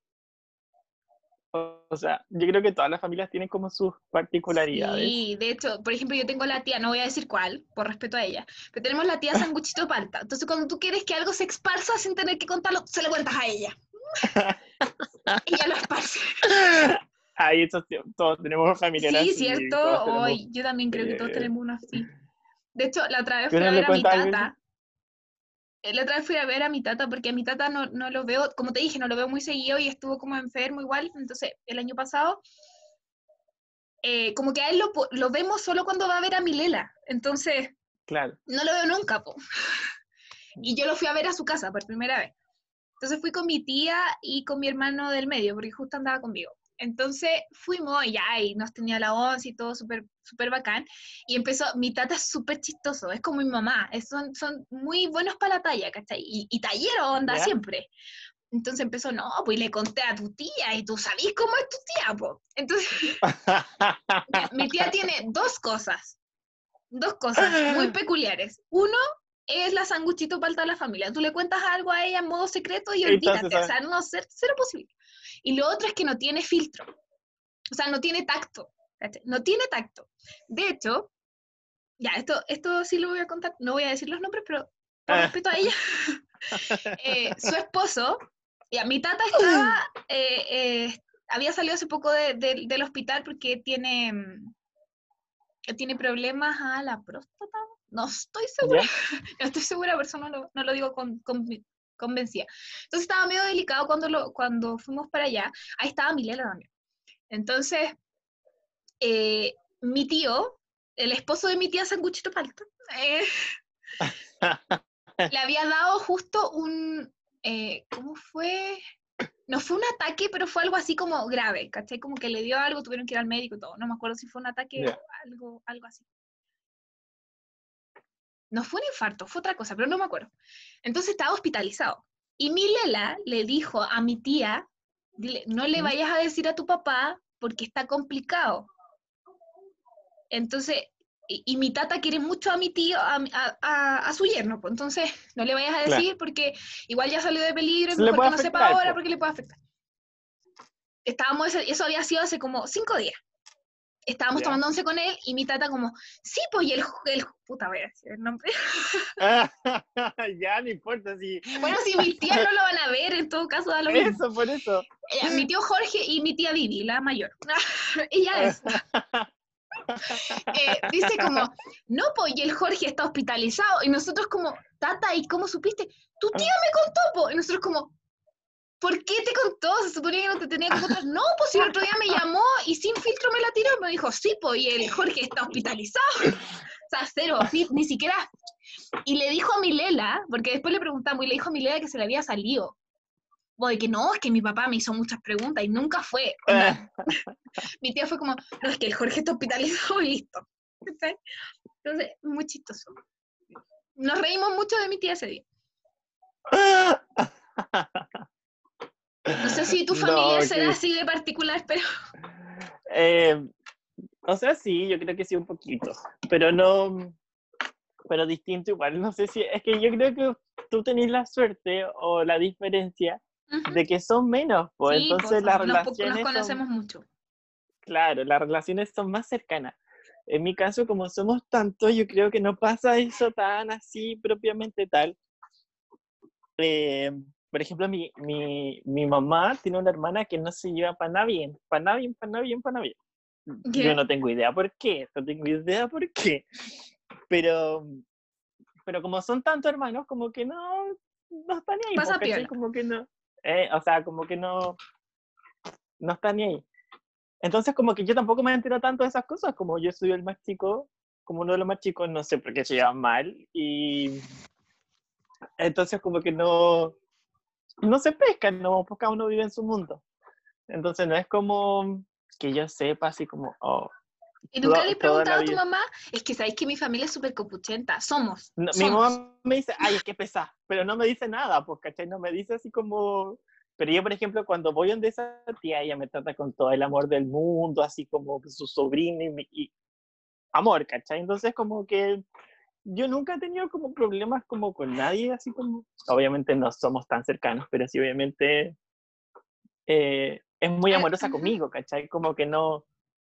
O sea, yo creo que todas las familias tienen como sus particularidades. Sí, de hecho, por ejemplo, yo tengo la tía, no voy a decir cuál, por respeto a ella, pero tenemos la tía sanguchito palta. Entonces, cuando tú quieres que algo se esparza sin tener que contarlo, se lo cuentas a ella. y ya lo esparce. Ahí todos tenemos familias Sí, cierto. Hoy, yo también creo que todos eh, tenemos uno así. De hecho, la otra vez fui a ver a mi tata la otra vez fui a ver a mi tata porque a mi tata no, no, lo veo, como te dije, no lo veo muy seguido y estuvo como enfermo igual. Entonces, el año pasado, eh, como que a él lo, lo, vemos solo cuando va a ver a Milela. Entonces, claro. no lo veo nunca. Po. Y yo lo fui a ver a su casa por primera vez. Entonces fui con mi tía y con mi hermano del medio, porque justo andaba conmigo. Entonces fuimos y ya, y nos tenía la once y todo súper súper bacán. Y empezó, mi tata es súper chistoso, es como mi mamá, son, son muy buenos para la talla, ¿cachai? Y, y tallero onda siempre. Entonces empezó, no, pues le conté a tu tía y tú sabís cómo es tu tía, po. Entonces, mi tía tiene dos cosas, dos cosas muy peculiares. Uno es la sanguchito palta de la familia. Tú le cuentas algo a ella en modo secreto y olvídate, o sea, no, ser cero posible. Y lo otro es que no tiene filtro, o sea, no tiene tacto, no tiene tacto. De hecho, ya, esto, esto sí lo voy a contar, no voy a decir los nombres, pero por ah. respeto a ella, eh, su esposo, a mi tata estaba, eh, eh, había salido hace poco del hospital porque tiene, mm, tiene problemas a la próstata, no estoy segura, no estoy segura, por eso no lo, no lo digo con, con, convencida. Entonces estaba medio delicado cuando, lo, cuando fuimos para allá. Ahí estaba Milela también. Entonces, eh, mi tío, el esposo de mi tía Sanguchito Palta, eh, le había dado justo un, eh, ¿cómo fue? No fue un ataque, pero fue algo así como grave, ¿cachai? Como que le dio algo, tuvieron que ir al médico y todo. No me acuerdo si fue un ataque o algo, algo así. No fue un infarto, fue otra cosa, pero no me acuerdo. Entonces estaba hospitalizado. Y mi Lela le dijo a mi tía, no le vayas a decir a tu papá porque está complicado. Entonces, y, mi tata quiere mucho a mi tío, a, su yerno, pues entonces no le vayas a decir porque igual ya salió de peligro, y mejor que no sepa ahora porque le puede afectar. Estábamos, eso había sido hace como cinco días estábamos tomando once con él y mi tata como, sí, pues, y el, el puta, voy a decir el nombre. ya, no importa si... Bueno, si mis tías no lo van a ver, en todo caso da lo mismo. Eso, por eso. mi tío Jorge y mi tía Vivi, la mayor. Ella es. Eh, dice como, no, pues, y el Jorge está hospitalizado. Y nosotros como, tata, ¿y cómo supiste? Tu tía me contó, pues. Y nosotros como, ¿por qué te contó? Se suponía que no te tenía que contar. No, pues si el otro día me llamó y sin filtro me la tiró me dijo, sí, pues, y el Jorge está hospitalizado. O sea, cero, ni, siquiera. Y le dijo a Milela, porque después le preguntamos, y le dijo a Milela que se le había salido. O de que no, es que mi papá me hizo muchas preguntas y nunca fue. Onda, mi tía fue como, no, es que el Jorge está hospitalizado y listo. Entonces, muy chistoso. Nos reímos mucho de mi tía ese día. No sé si tu familia No, será que- así de particular, pero Eh, o sea, sí, yo creo que sí un poquito, pero no, pero distinto igual. No sé si, es que yo creo que tú tenés la suerte o la diferencia Ujú. de que son menos, pues Sí, entonces pues, las nos, nos relaciones son, conocemos mucho. claro, las relaciones son más cercanas. En mi caso, como somos tantos, yo creo que no pasa eso tan así propiamente tal. Eh, por ejemplo, mi, mi, mi mamá tiene una hermana que no se lleva para nada bien, para nada bien, para nada bien, para nada bien. Yo no tengo idea por qué, no tengo idea por qué. Pero, pero como son tantos hermanos, como que no, no están ahí. Pasa piola. Como que no, eh, o sea, como que no, no están ahí. Entonces, como que yo tampoco me entero tanto de esas cosas, como yo soy el más chico, como uno de los más chicos, no sé por qué se llevan mal, y entonces como que no, no se pescan, no, pues cada uno vive en su mundo. Entonces no es como que yo sepa así como, oh, ¿Y nunca toda- le he preguntado a tu mamá? Es que sabéis que mi familia es súper copuchenta. Somos. No, mi somos. mamá me dice, ay, es que pesa, pero no me dice nada, pues, ¿cachai? No me dice así como... Pero yo, por ejemplo, cuando voy donde esa tía, ella me trata con todo el amor del mundo, así como su sobrina y, mi- y amor, ¿cachai? Entonces, como que yo nunca he tenido como problemas como con nadie, así como... Obviamente no somos tan cercanos, pero sí, obviamente eh, es muy Eh, amorosa conmigo, ¿cachai? Como que no...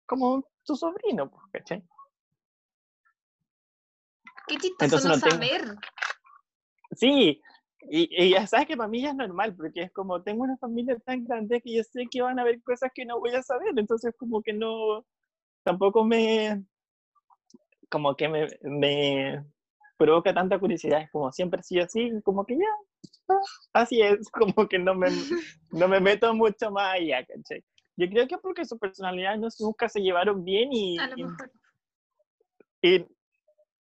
Como su sobrino, pues, ¿cachai? Qué chistoso Entonces no, no tengo- saber. Sí, y, y ya sabes que para mí ya es normal, porque es como tengo una familia tan grande que yo sé que van a haber cosas que no voy a saber, entonces como que no, tampoco me, como que me, me provoca tanta curiosidad, es como siempre sido así, como que ya, ah, así es, como que no me, no me meto mucho más allá, ¿cachai? Yo creo que es porque su personalidad no, nunca se llevaron bien y, A lo y- mejor. y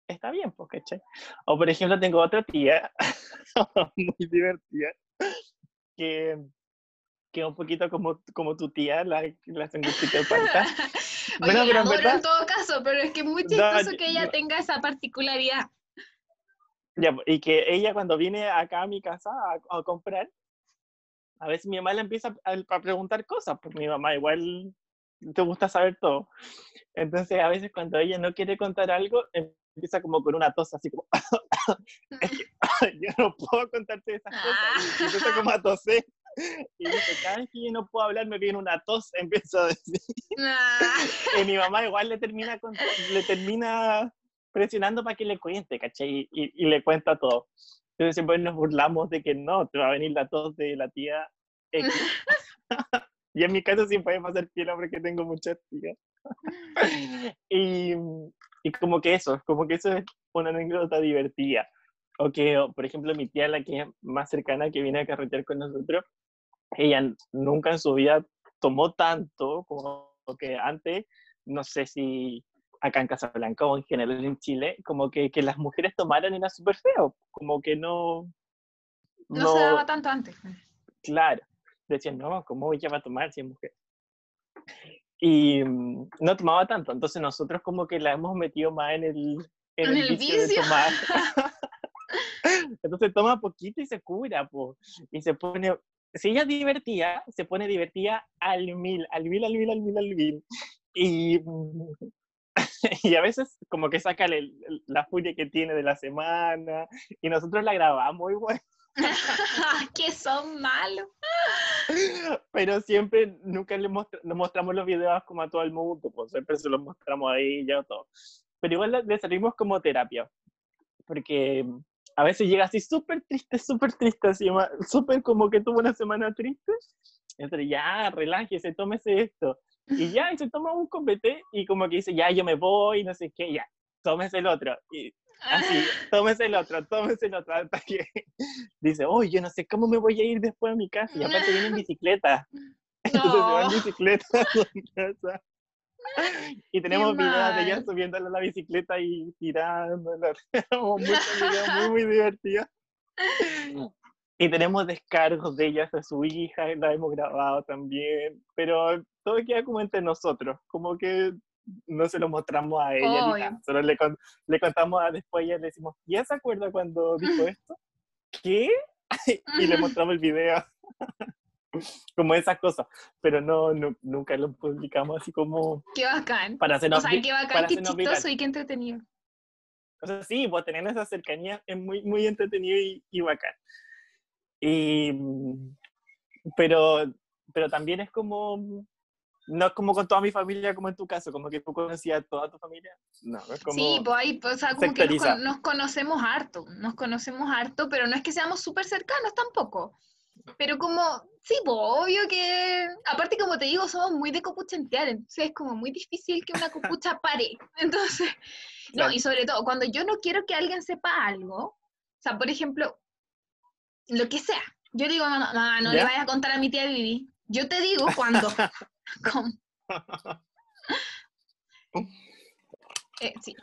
está bien, pues, ¿cachai? O por ejemplo, tengo otra tía, muy divertida, que, que un poquito como, como tu tía, la, la sanguchita de palta. Oye, Bueno, la pero en adoro en verdad- todo caso, pero es que es muy No, chistoso yo- que ella yo- tenga esa particularidad. Ya, pues, y que ella cuando viene acá a mi casa a, a comprar, a veces mi mamá le empieza a, a preguntar cosas, porque mi mamá igual te gusta saber todo. Entonces, a veces cuando ella no quiere contar algo, empieza como con una tos, así como, yo no puedo contarte esas cosas. Y empieza como a toser. Y dice, yo no puedo hablar me viene una tos, empiezo a decir. Ah, Y mi mamá igual le termina, cont- le termina presionando para que le cuente, ¿cachai? Y, y- y le cuenta todo. Entonces siempre nos burlamos de que no, te va a venir la tos de la tía X. y en mi caso sí puede pasar piola porque tengo muchas tías. y, y como que eso, como que eso es una anécdota divertida. O que, por ejemplo, mi tía, la que es más cercana, que viene a carretear con nosotros, ella nunca en su vida tomó tanto como que antes, no sé si acá en Casablanca o en general en Chile, como que, que las mujeres tomaran era súper feo, como que no... no, se daba tanto antes. Claro, decían, no, ¿cómo ella va a tomar si es mujer? Y mm, no tomaba tanto, entonces nosotros como que la hemos metido más en el, en ¿En el el vicio, de vicio? tomar. entonces toma poquito y se cura, po, y se pone, si ella es divertida, se pone divertida al mil, al mil, al mil, al mil, al mil. Y, mm, y a veces como que saca el- el- la furia que tiene de la semana, y nosotros la grabamos igual. que son malos. Pero siempre, nunca le mostra- nos mostramos los videos como a todo el mundo, pues siempre se los mostramos ahí ya todo. Pero igual le servimos como terapia, porque a veces llega así súper triste, súper triste, así, súper como que tuvo una semana triste. Entonces, ya, relájese, tómese esto. Y ya, y se toma un copete y como que dice, ya, yo me voy, no sé qué, ya. tómese el otro. Y así, tómese el otro, tómese el otro. Hasta que dice, oh, yo no sé cómo me voy a ir después a mi casa. Y aparte viene en bicicleta. Entonces se va en bicicleta a su casa. Y tenemos videos de ella subiéndole a la bicicleta y tirándola. Tenemos muchos videos muy, muy divertidos. Y tenemos descargos de ella a su hija, la hemos grabado también, pero todo queda como entre nosotros, como que no se lo mostramos a ella, solo le, le contamos a después y le decimos, ¿ya se acuerda cuando dijo esto? ¿Qué? y le mostramos el video. como esas cosas, pero no, nunca lo publicamos así como... Qué bacán. Para hacernos, o sea, qué bacán, qué chistoso y qué entretenido. O sea, sí, pues tener esa cercanía es muy, muy entretenido y, y bacán. Y, pero, pero también es como, no es como con toda mi familia como en tu caso, como que tú conocías a toda tu familia. No, es como... Sí, pues ahí, pues, o sea, como que nos, nos, conocemos harto, nos conocemos harto, pero no es que seamos súper cercanos tampoco. Pero como, sí, pues obvio que, aparte como te digo, somos muy de copuchentear, entonces es como muy difícil que una copucha pare. Entonces, no, y sobre todo, cuando yo no quiero que alguien sepa algo, o sea, por ejemplo, lo que sea, yo digo, no, no, no le vayas a contar a mi tía Vivi. Yo te digo cuando. eh, sí.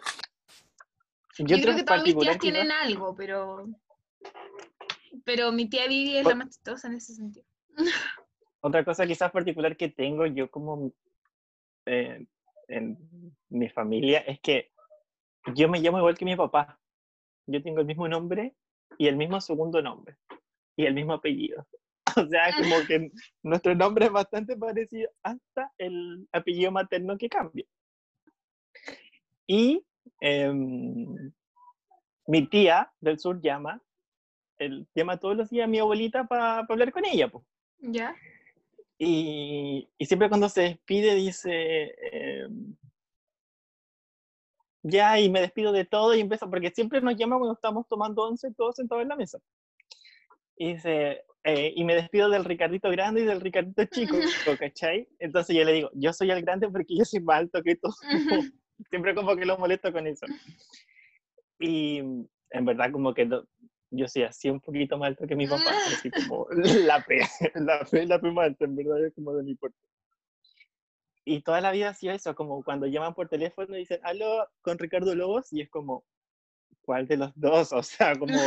Yo, creo que todas mis tías tienen algo, pero pero mi tía Vivi es la más chistosa en ese sentido. Otra cosa quizás particular que tengo yo como eh, en mi familia es que yo me llamo igual que mi papá. Yo tengo el mismo nombre y el mismo segundo nombre y el mismo apellido. O sea, como que nuestro nombre es bastante parecido hasta el apellido materno que cambia. Y em, mi tía del sur llama él llama todos los días a mi abuelita para hablar con ella, pues. ¿Ya? Y, y, siempre cuando se despide dice, em, ya, y me despido de todo y empieza, porque siempre nos llama cuando estamos tomando once todos sentados en la mesa. Y dice, eh, y me despido del Ricardito grande y del Ricardito chico, ¿cachai? Entonces yo le digo, yo soy el grande porque yo soy más alto que tú. siempre como que lo molesto con eso. Y en verdad como que yo soy así un poquito más alto que mi papá, así como la P, la P, la P más alta, en verdad es como de mi puerta. Y toda la vida ha sido eso, como cuando llaman por teléfono y dicen, aló, con Ricardo Lobos, y es como, ¿cuál de los dos? O sea, como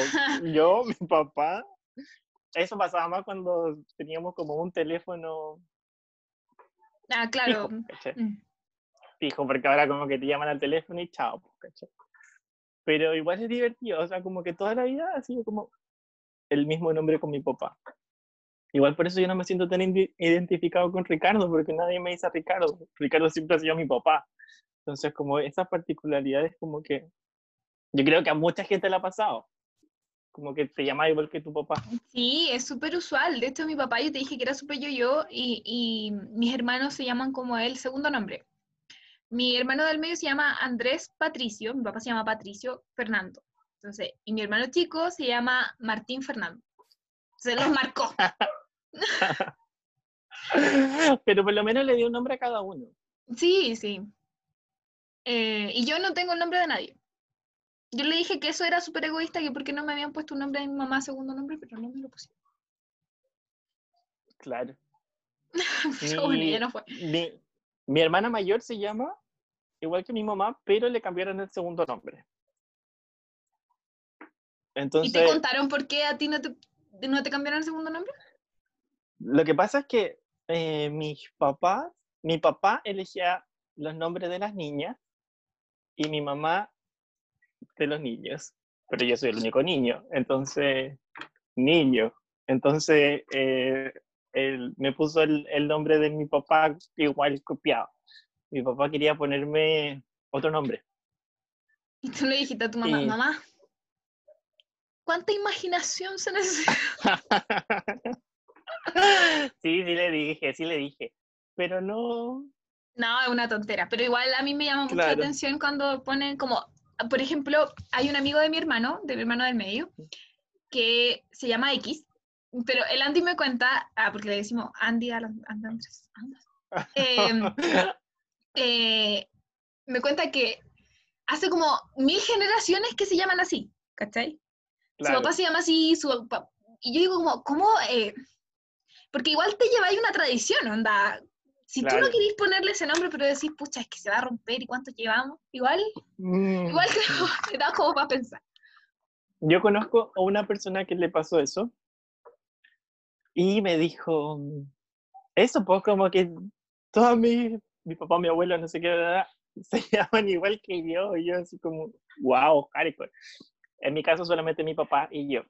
yo, mi papá. Eso pasaba más cuando teníamos como un teléfono. Ah, claro. Fijo, mm. porque ahora como que te llaman al teléfono y chao, ¿cachai? Pero igual es divertido, o sea, como que toda la vida ha sido como el mismo nombre con mi papá. Igual por eso yo no me siento tan identificado con Ricardo, porque nadie me dice Ricardo. Ricardo siempre ha sido mi papá. Entonces, como esas particularidades, como que yo creo que a mucha gente le ha pasado. Como que te llama igual que tu papá. Sí, es súper usual. De hecho, mi papá, yo te dije que era súper yo-yo y, y mis hermanos se llaman como él, segundo nombre. Mi hermano del medio se llama Andrés Patricio, mi papá se llama Patricio Fernando. Entonces, y mi hermano chico se llama Martín Fernando. Se los marcó. Pero por lo menos le dio un nombre a cada uno. Sí, sí. Eh, y yo no tengo el nombre de nadie. Yo le dije que eso era súper egoísta, que porque no me habían puesto un nombre de mi mamá segundo nombre, pero no me lo pusieron. Claro. mi, ya no fue. Mi hermana mayor se llama igual que mi mamá, pero le cambiaron el segundo nombre. Entonces, ¿Y te contaron por qué a ti no te, no te cambiaron el segundo nombre? Lo que pasa es que eh, mis papás, mi papá elegía los nombres de las niñas y mi mamá de los niños, pero yo soy el único niño, entonces, niño. Entonces, eh, me puso el, nombre de mi papá igual copiado. Mi papá quería ponerme otro nombre. Y tú le dijiste a tu mamá, mamá, ¿cuánta imaginación se necesita? sí, sí le dije, sí le dije. Pero no. No, es una tontera. Pero igual a mí me llama mucho la atención cuando ponen como, por ejemplo, hay un amigo de mi hermano, de mi hermano del medio, que se llama X, pero el Andy me cuenta, ah, porque le decimos Andy a Andrés, em, eh, me cuenta que hace como mil generaciones que se llaman así, ¿cachai? Su Claro. papá se llama así, su papá... Y yo digo como, ¿cómo? eh? Porque igual te lleváis una tradición, onda. Si tú no Claro. querís ponerle ese nombre, pero decís, pucha, es que se va a romper y cuánto llevamos, igual, Mm. igual creo que da como para pensar. Yo conozco a una persona que le pasó eso y me dijo, eso pues como que todos mis, mi papá, mi abuelo, no sé qué, edad, se llaman igual que yo, y yo así como, wow, hardcore. En mi caso solamente mi papá y yo.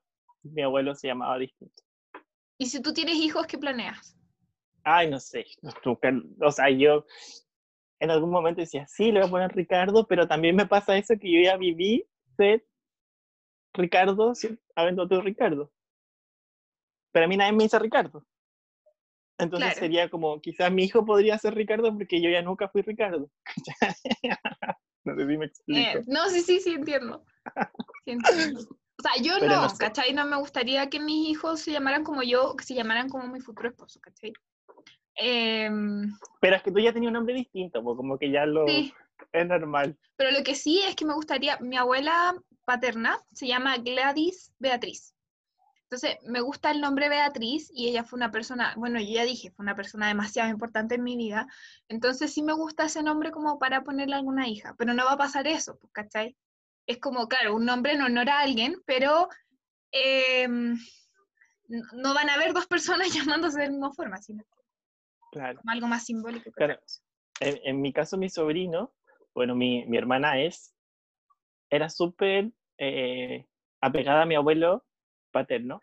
Mi abuelo se llamaba distinto. Y si tú tienes hijos, ¿qué planeas? Ay, no sé, o sea, yo en algún momento decía, sí, le voy a poner Ricardo, pero también me pasa eso que yo ya viví ser Ricardo habiendo otro Ricardo. Pero a mí nadie me dice Ricardo. Entonces Claro. sería como, quizás mi hijo podría ser Ricardo porque yo ya nunca fui Ricardo. no sé si me explico. Eh, no, sí, sí, sí, entiendo. Sí entiendo. O sea, yo Pero no, no sé. ¿cachai? No me gustaría que mis hijos se llamaran como yo, que se llamaran como mi futuro esposo, ¿cachai? Em, Pero es que tú ya tenías un nombre distinto, como que ya lo sí, es normal. pero lo que sí es que me gustaría, mi abuela paterna se llama Gladys Beatriz. Entonces, me gusta el nombre Beatriz y ella fue una persona, bueno, yo ya dije, fue una persona demasiado importante en mi vida. Entonces, sí me gusta ese nombre como para ponerle a alguna hija, pero no va a pasar eso, pues, ¿cachai? Es como, claro, un nombre en honor a alguien, pero em, no van a haber dos personas llamándose de la misma forma, sino Claro. como algo más simbólico. Claro. en mi caso, mi sobrino, bueno, mi, mi hermana es, era súper eh, apegada a mi abuelo paterno,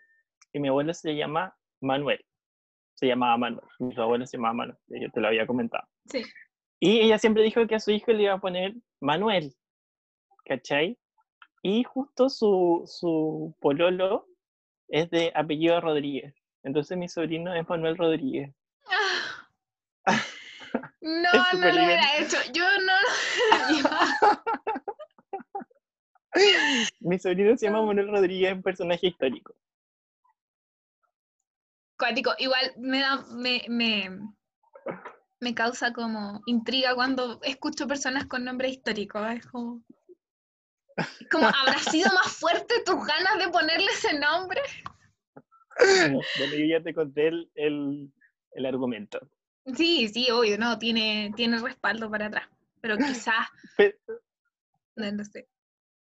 y mi abuelo se llama Manuel, se llamaba Manuel, mi abuelo se llamaba Manuel, yo te lo había comentado. Sí. Y ella siempre dijo que a su hijo le iba a poner Manuel, ¿cachai? Y justo su, su pololo es de apellido Rodríguez, entonces mi sobrino es Manuel Rodríguez. Ah. No, no lo hubiera hecho. Yo no lo Mi sobrino se llama Ah. Manuel Rodríguez, es un personaje histórico. Cuático, igual me da, me, me, me causa como intriga cuando escucho personas con nombre histórico. Es como, ¿habrá sido más fuerte tus ganas de ponerle ese nombre? Bueno, yo ya te conté el, el, el argumento. Sí, sí, obvio, no, tiene, tiene respaldo para atrás. Pero quizás, no, no sé.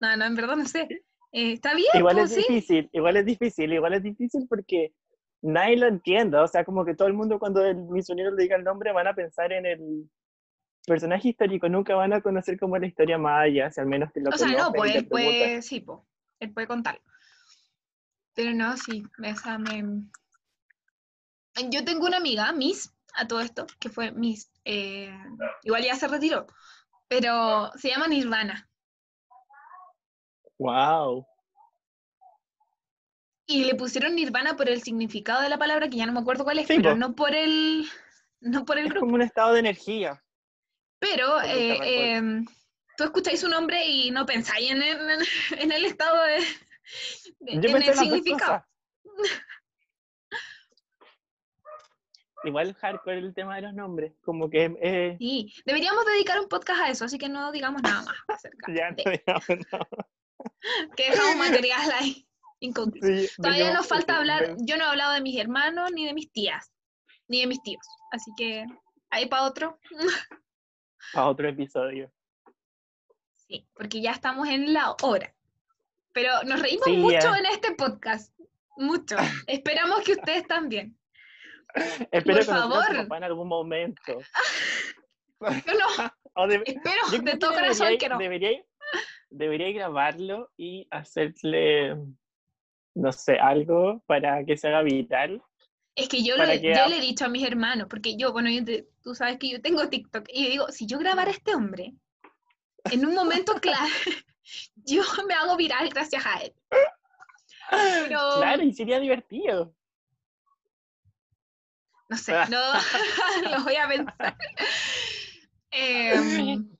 No, no, en verdad no sé. Eh, Está bien, igual pues, es sí. difícil, igual es difícil, igual es difícil porque nadie lo entiende. O sea, como que todo el mundo cuando el misionero le diga el nombre van a pensar en el personaje histórico, nunca van a conocer como la historia allá, si al menos que lo O sea, no, pues él puede, sí, pues, él puede contarlo. Pero no, sí, o sea, me... Yo tengo una amiga, Miss, a todo esto, que fue Miss, eh, igual ya se retiró, pero se llama Nirvana. Wow. Y le pusieron Nirvana por el significado de la palabra, que ya no me acuerdo cuál es, Sí, pero po. no por el, no por el Es grupo. como un estado de energía. Pero eh, em, tú escucháis su nombre y no pensáis en el, en el estado de, de- Yo en el significado. Igual hardcore el tema de los nombres, como que eh, Sí, deberíamos dedicar un podcast a eso, así que no digamos nada más acerca ya no digamos nada. que dejamos material ahí inconcluso. Sí, Todavía nos falta hablar, yo no he hablado de mis hermanos ni de mis tías, ni de mis tíos, así que ahí para otro. a otro episodio. Sí, porque ya estamos en la hora. Pero nos reímos Sí, mucho ya. en este podcast, mucho. Esperamos que ustedes también. Espero Por su favor. papá en algún momento. Yo no, O de- espero yo de que todo corazón debería- que no. Debería, debería grabarlo y hacerle, no sé, algo para que se haga viral. Es que yo, lo que yo le he dicho a mis hermanos, porque yo, bueno, yo te- tú sabes que yo tengo TikTok, y yo digo, si yo grabara a este hombre, en un momento clave, yo me hago viral gracias a él. Pero, Claro, y sería divertido. no sé, no, lo voy a pensar. Em,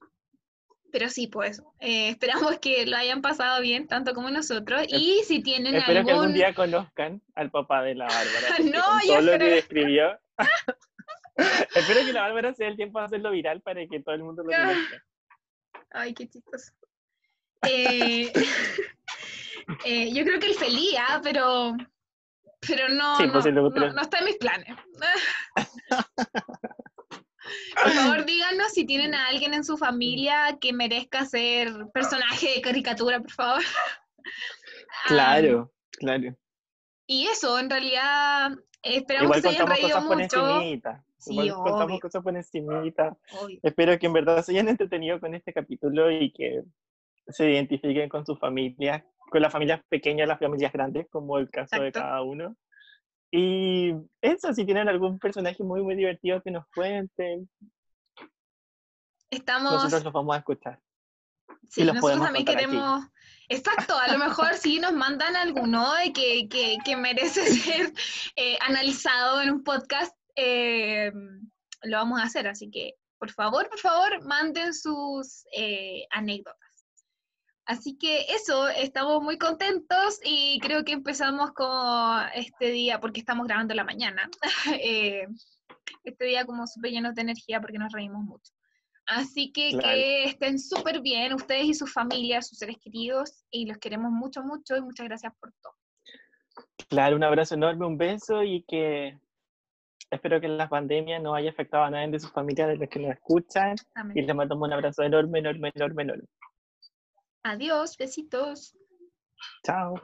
pero sí, pues, eh, esperamos que lo hayan pasado bien, tanto como nosotros, y si tienen Espero algún... que algún día conozcan al papá de la Bárbara. No, yo todo lo que describió. Espero que la Bárbara sea el tiempo de hacerlo viral para que todo el mundo lo conozca. Ay, qué chistoso. Eh, eh, yo creo que el feliz, ¿ah? pero, pero no, Sí, no, pues, lo- no- no está en mis planes. Por favor, díganos si tienen a alguien en su familia que merezca ser personaje de caricatura, por favor. Claro, claro. y eso, en realidad, esperamos Igual que se hayan reído mucho. Sí, Igual contamos cosas por encimita. Obvio. Espero que en verdad se hayan entretenido con este capítulo y que se identifiquen con sus familias, con las familias pequeñas, las familias grandes, como el caso de Exacto. cada uno. Y eso, si tienen algún personaje muy, muy divertido que nos cuenten, Estamos, nosotros los vamos a escuchar. sí, los nosotros podemos también aquí. queremos, exacto, a lo mejor sí nos mandan alguno de que, que, que merece ser eh, analizado en un podcast, eh, lo vamos a hacer, así que por favor, por favor, manden sus eh, anécdotas. Así que eso, estamos muy contentos y creo que empezamos como este día, porque estamos grabando en la mañana, eh, este día como súper llenos de energía porque nos reímos mucho. Así que Claro. que estén súper bien ustedes y sus familias, sus seres queridos, y los queremos mucho, mucho y muchas gracias por todo. Claro, un abrazo enorme, un beso y que espero que la pandemia no haya afectado a nadie de sus familias, de los que nos escuchan. Amén. Y les mandamos un abrazo enorme, enorme, enorme, enorme. Adiós, besitos. Chao.